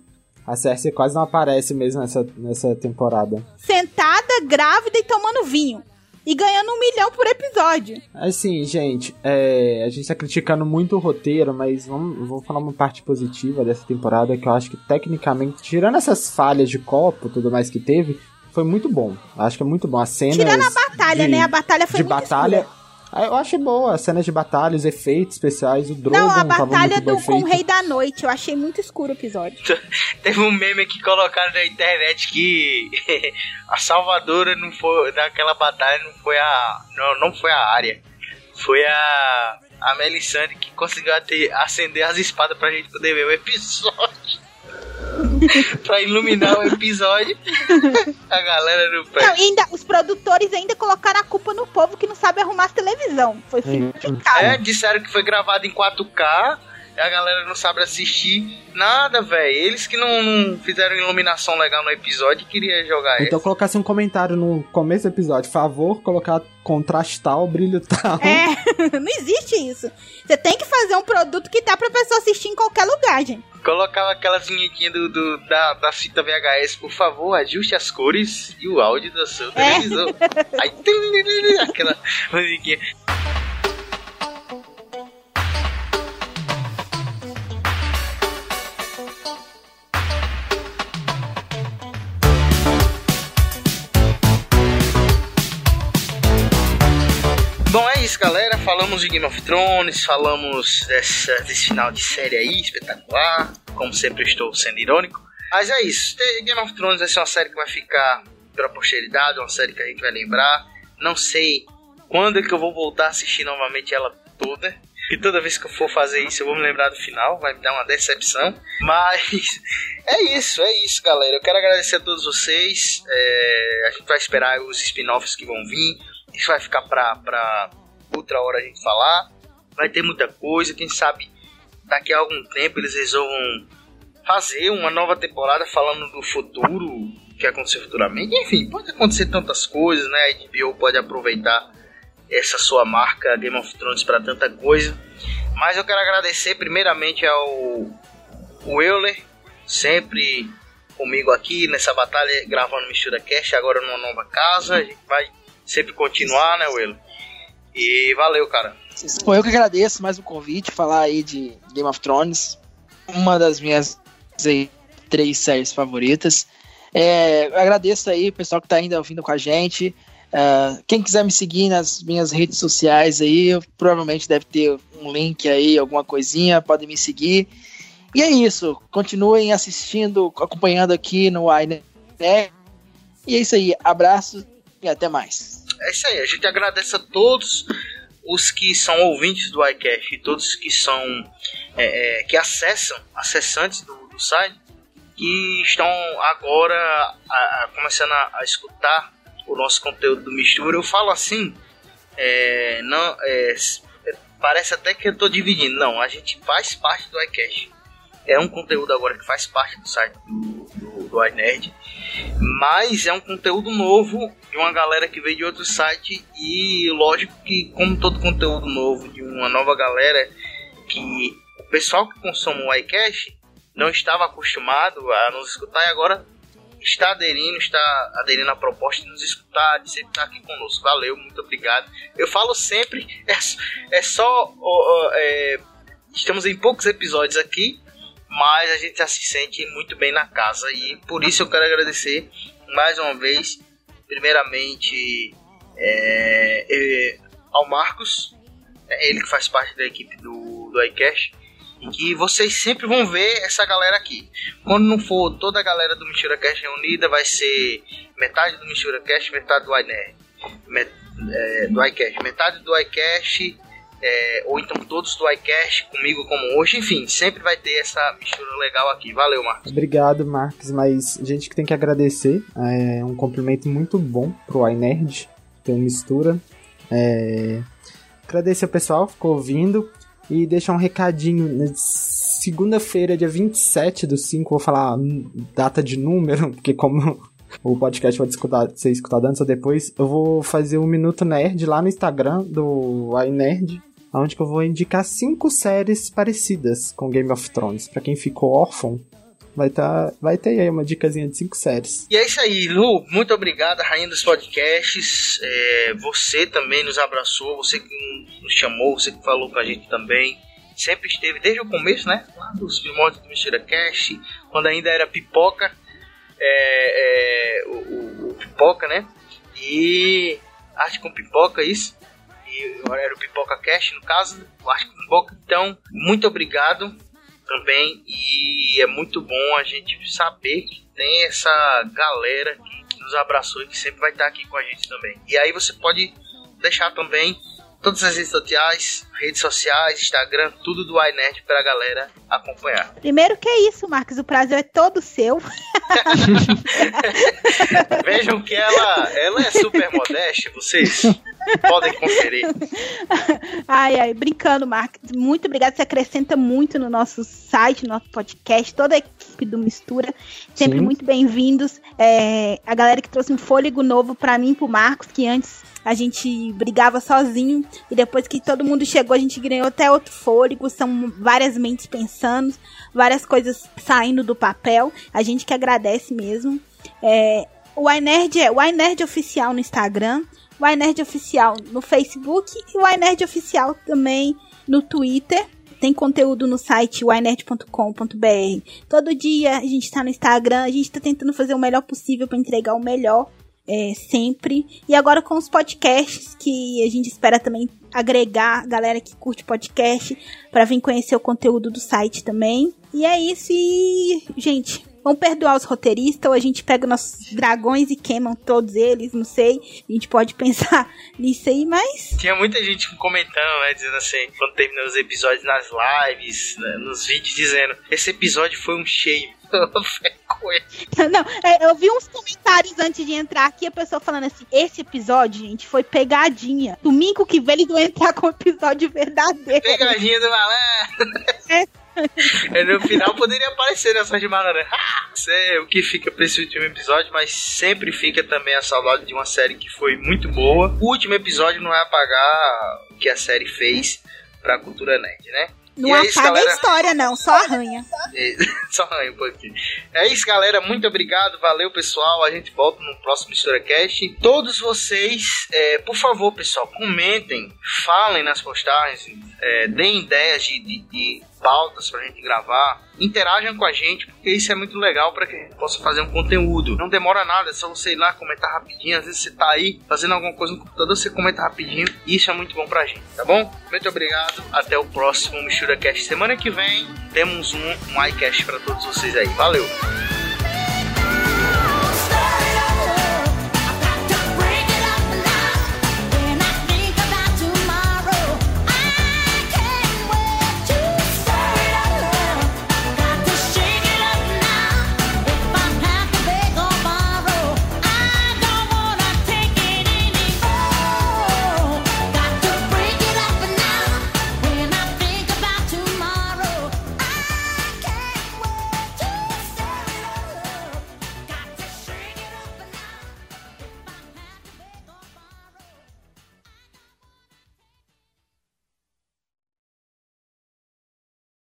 A Cersei quase não aparece mesmo nessa, nessa temporada. Sentada, grávida e tomando vinho. E ganhando um milhão por episódio. Assim, gente, é, a gente tá criticando muito o roteiro, mas vamos, vou falar uma parte positiva dessa temporada que eu acho que tecnicamente, tirando essas falhas de copo e tudo mais que teve, foi muito bom. Acho que é muito bom. As cenas Tirando a batalha, de- né? A batalha foi de muito batalha. escura. Ah, Eu achei boa, as cenas de batalha, os efeitos especiais, o Drogon Não, a batalha do, com o. Rei da Noite. Eu achei muito escuro o episódio. Teve um meme que colocaram na internet que a salvadora não foi daquela batalha não foi a não, não foi a área. Foi a a Melisandre que conseguiu acender as espadas pra gente poder ver o episódio. pra iluminar o episódio. a galera no pé. Não, ainda, os produtores ainda colocaram a culpa no povo que não sabe arrumar as televisão. Foi simplificado. É, disseram que foi gravado em 4K. e A galera não sabe assistir nada, velho. Eles que não, não fizeram iluminação legal no episódio queria jogar Então colocasse um comentário no começo do episódio, favor, colocar contraste tal, brilho tal. É, não existe isso. Você tem que fazer um produto que dá pra pessoa assistir em qualquer lugar, gente. Colocava aquelas vinhetinhas do, do- da, da fita VHS, por favor, ajuste as cores e o áudio do seu televisor. Aí, aquela musiquinha. Bom, é isso, galera. Falamos de Game of Thrones, falamos dessa, desse final de série aí, espetacular. Como sempre, estou sendo irônico. Mas é isso. Game of Thrones vai ser uma série que vai ficar pra posteridade, uma série que a gente vai lembrar. Não sei quando é que eu vou voltar a assistir novamente ela toda. E toda vez que eu for fazer isso, eu vou me lembrar do final, vai me dar uma decepção. Mas é isso, é isso, galera. Eu quero agradecer a todos vocês. É, a gente vai esperar os spin-offs que vão vir. Isso vai ficar pra, pra outra hora a gente falar. Vai ter muita coisa. Quem sabe daqui a algum tempo eles resolvam fazer uma nova temporada falando do futuro que aconteceu futuramente. Enfim, pode acontecer tantas coisas, né? A HBO pode aproveitar essa sua marca Game of Thrones para tanta coisa. Mas eu quero agradecer primeiramente ao o Euler, sempre comigo aqui nessa batalha gravando Mistura Cast, agora numa nova casa. A gente vai sempre continuar, né, Euler? E valeu, cara. Bom, eu que agradeço mais um convite, falar aí de Game of Thrones, uma das minhas aí, três séries favoritas. É, agradeço aí o pessoal que tá ainda ouvindo com a gente. Ah, quem quiser me seguir nas minhas redes sociais aí, provavelmente deve ter um link aí, alguma coisinha, podem me seguir. E é isso, continuem assistindo, acompanhando aqui no iNet. E é isso aí, abraço e até mais. É isso aí, a gente agradece a todos os que são ouvintes do iCast e todos que são é, é, que acessam, acessantes do, do site, que estão agora a- a- começando a, a escutar o nosso conteúdo do Mistura. Eu falo assim, é, não, é, é, parece até que eu estou dividindo. Não, a gente faz parte do iCast. É um conteúdo agora que faz parte do site do, do, do iNerd. Mas é um conteúdo novo de uma galera que veio de outro site e lógico que como todo conteúdo novo de uma nova galera que o pessoal que consome o iCash não estava acostumado a nos escutar e agora está aderindo, está aderindo à proposta de nos escutar, de sempre estar aqui conosco. Valeu, muito obrigado. Eu falo sempre, é, é só ó, é, estamos em poucos episódios aqui, mas a gente já se sente muito bem na casa e por isso eu quero agradecer mais uma vez, primeiramente é, é, ao Marcos, é ele que faz parte da equipe do, do iCash, e que vocês sempre vão ver essa galera aqui. Quando não for toda a galera do Mistura Cash reunida, vai ser metade do Mistura Cash, metade do iNerd, met, é, do iCash, metade do iCash é, ou então todos do iCast comigo como hoje, enfim, sempre vai ter essa mistura legal aqui. Valeu, Marcos. Obrigado, Marcos, mas a gente que tem que agradecer. É um cumprimento muito bom pro iNerd, ter uma mistura. É... Agradecer ao pessoal que ficou ouvindo e deixar um recadinho. Na segunda-feira, dia 27 do 5, vou falar data de número, porque como o podcast vai escutar, ser escutado antes ou depois, eu vou fazer um Minuto Nerd lá no Instagram do iNerd, onde que eu vou indicar cinco séries parecidas com Game of Thrones. Pra quem ficou órfão, vai, tá, vai ter aí uma dicasinha de cinco séries. E é isso aí, Lu. Muito obrigado, rainha dos podcasts. É, você também nos abraçou, você que nos chamou, você que falou com a gente também. Sempre esteve desde o começo, né? Lá dos primórdios do Mistura Cast, quando ainda era pipoca. É, é, o, o- o pipoca, né? E arte com pipoca, isso. Era o Pipoca Cast, no caso, o com pipoca. Então, muito obrigado também. E é muito bom a gente saber que tem essa galera que nos abraçou e que sempre vai estar aqui com a gente também. E aí você pode deixar também todas as redes sociais, redes sociais, Instagram, tudo do iNerd pra galera acompanhar. Primeiro que é isso, Marcos, o prazer é todo seu. Vejam que ela, ela é super modesta, vocês podem conferir. Ai, ai, brincando, Marcos. Muito obrigada. Você acrescenta muito no nosso site, no nosso podcast, toda a equipe do Mistura. Sempre Sim. muito bem-vindos. É, a galera que trouxe um fôlego novo pra mim e pro Marcos, que antes a gente brigava sozinho. E depois que todo mundo chegou, a gente ganhou até outro fôlego. São várias mentes pensando, várias coisas saindo do papel. A gente que agradece mesmo. É, o iNerd é o iNerd Oficial no Instagram, o iNerd Oficial no Facebook e o iNerd Oficial também no Twitter. Tem conteúdo no site winerd.com.br. Todo dia a gente tá no Instagram, a gente tá tentando fazer o melhor possível para entregar o melhor é, sempre. E agora com os podcasts, que a gente espera também agregar galera que curte podcast para vir conhecer o conteúdo do site também. E é isso, e gente, vamos perdoar os roteiristas, ou a gente pega nossos dragões e queimam todos eles, não sei. A gente pode pensar nisso aí, mas Tinha muita gente comentando, né? Dizendo assim, quando terminou os episódios nas lives, né, nos vídeos, dizendo: Esse episódio foi um cheio. Não, é, eu vi uns comentários antes de entrar aqui, a pessoa falando assim: esse episódio, gente, foi pegadinha. Domingo que vem eles vão entrar com o episódio verdadeiro. Pegadinha do malandro. É, no final poderia aparecer nessa de malandro. Ah, Isso é o que fica pra esse último episódio, mas sempre fica também a saudade de uma série que foi muito boa. O último episódio não vai apagar o que a série fez pra cultura nerd, né? Não é isso, apaga galera. a história, não, só arranha. É, Só um pouquinho. É isso, galera. Muito obrigado. Valeu, pessoal. A gente volta no próximo HistóriaCast. Todos vocês, é, por favor, pessoal, comentem, falem nas postagens, é, deem ideias de, de, de pautas pra gente gravar. Interajam com a gente, porque isso é muito legal para que a gente possa fazer um conteúdo. Não demora nada, é só você ir lá comentar rapidinho. Às vezes você tá aí fazendo alguma coisa no computador, você comenta rapidinho. E isso é muito bom pra gente, tá bom? Muito obrigado. Até o próximo MisturaCast. Semana que vem temos um, um iCast pra todos vocês aí. Valeu!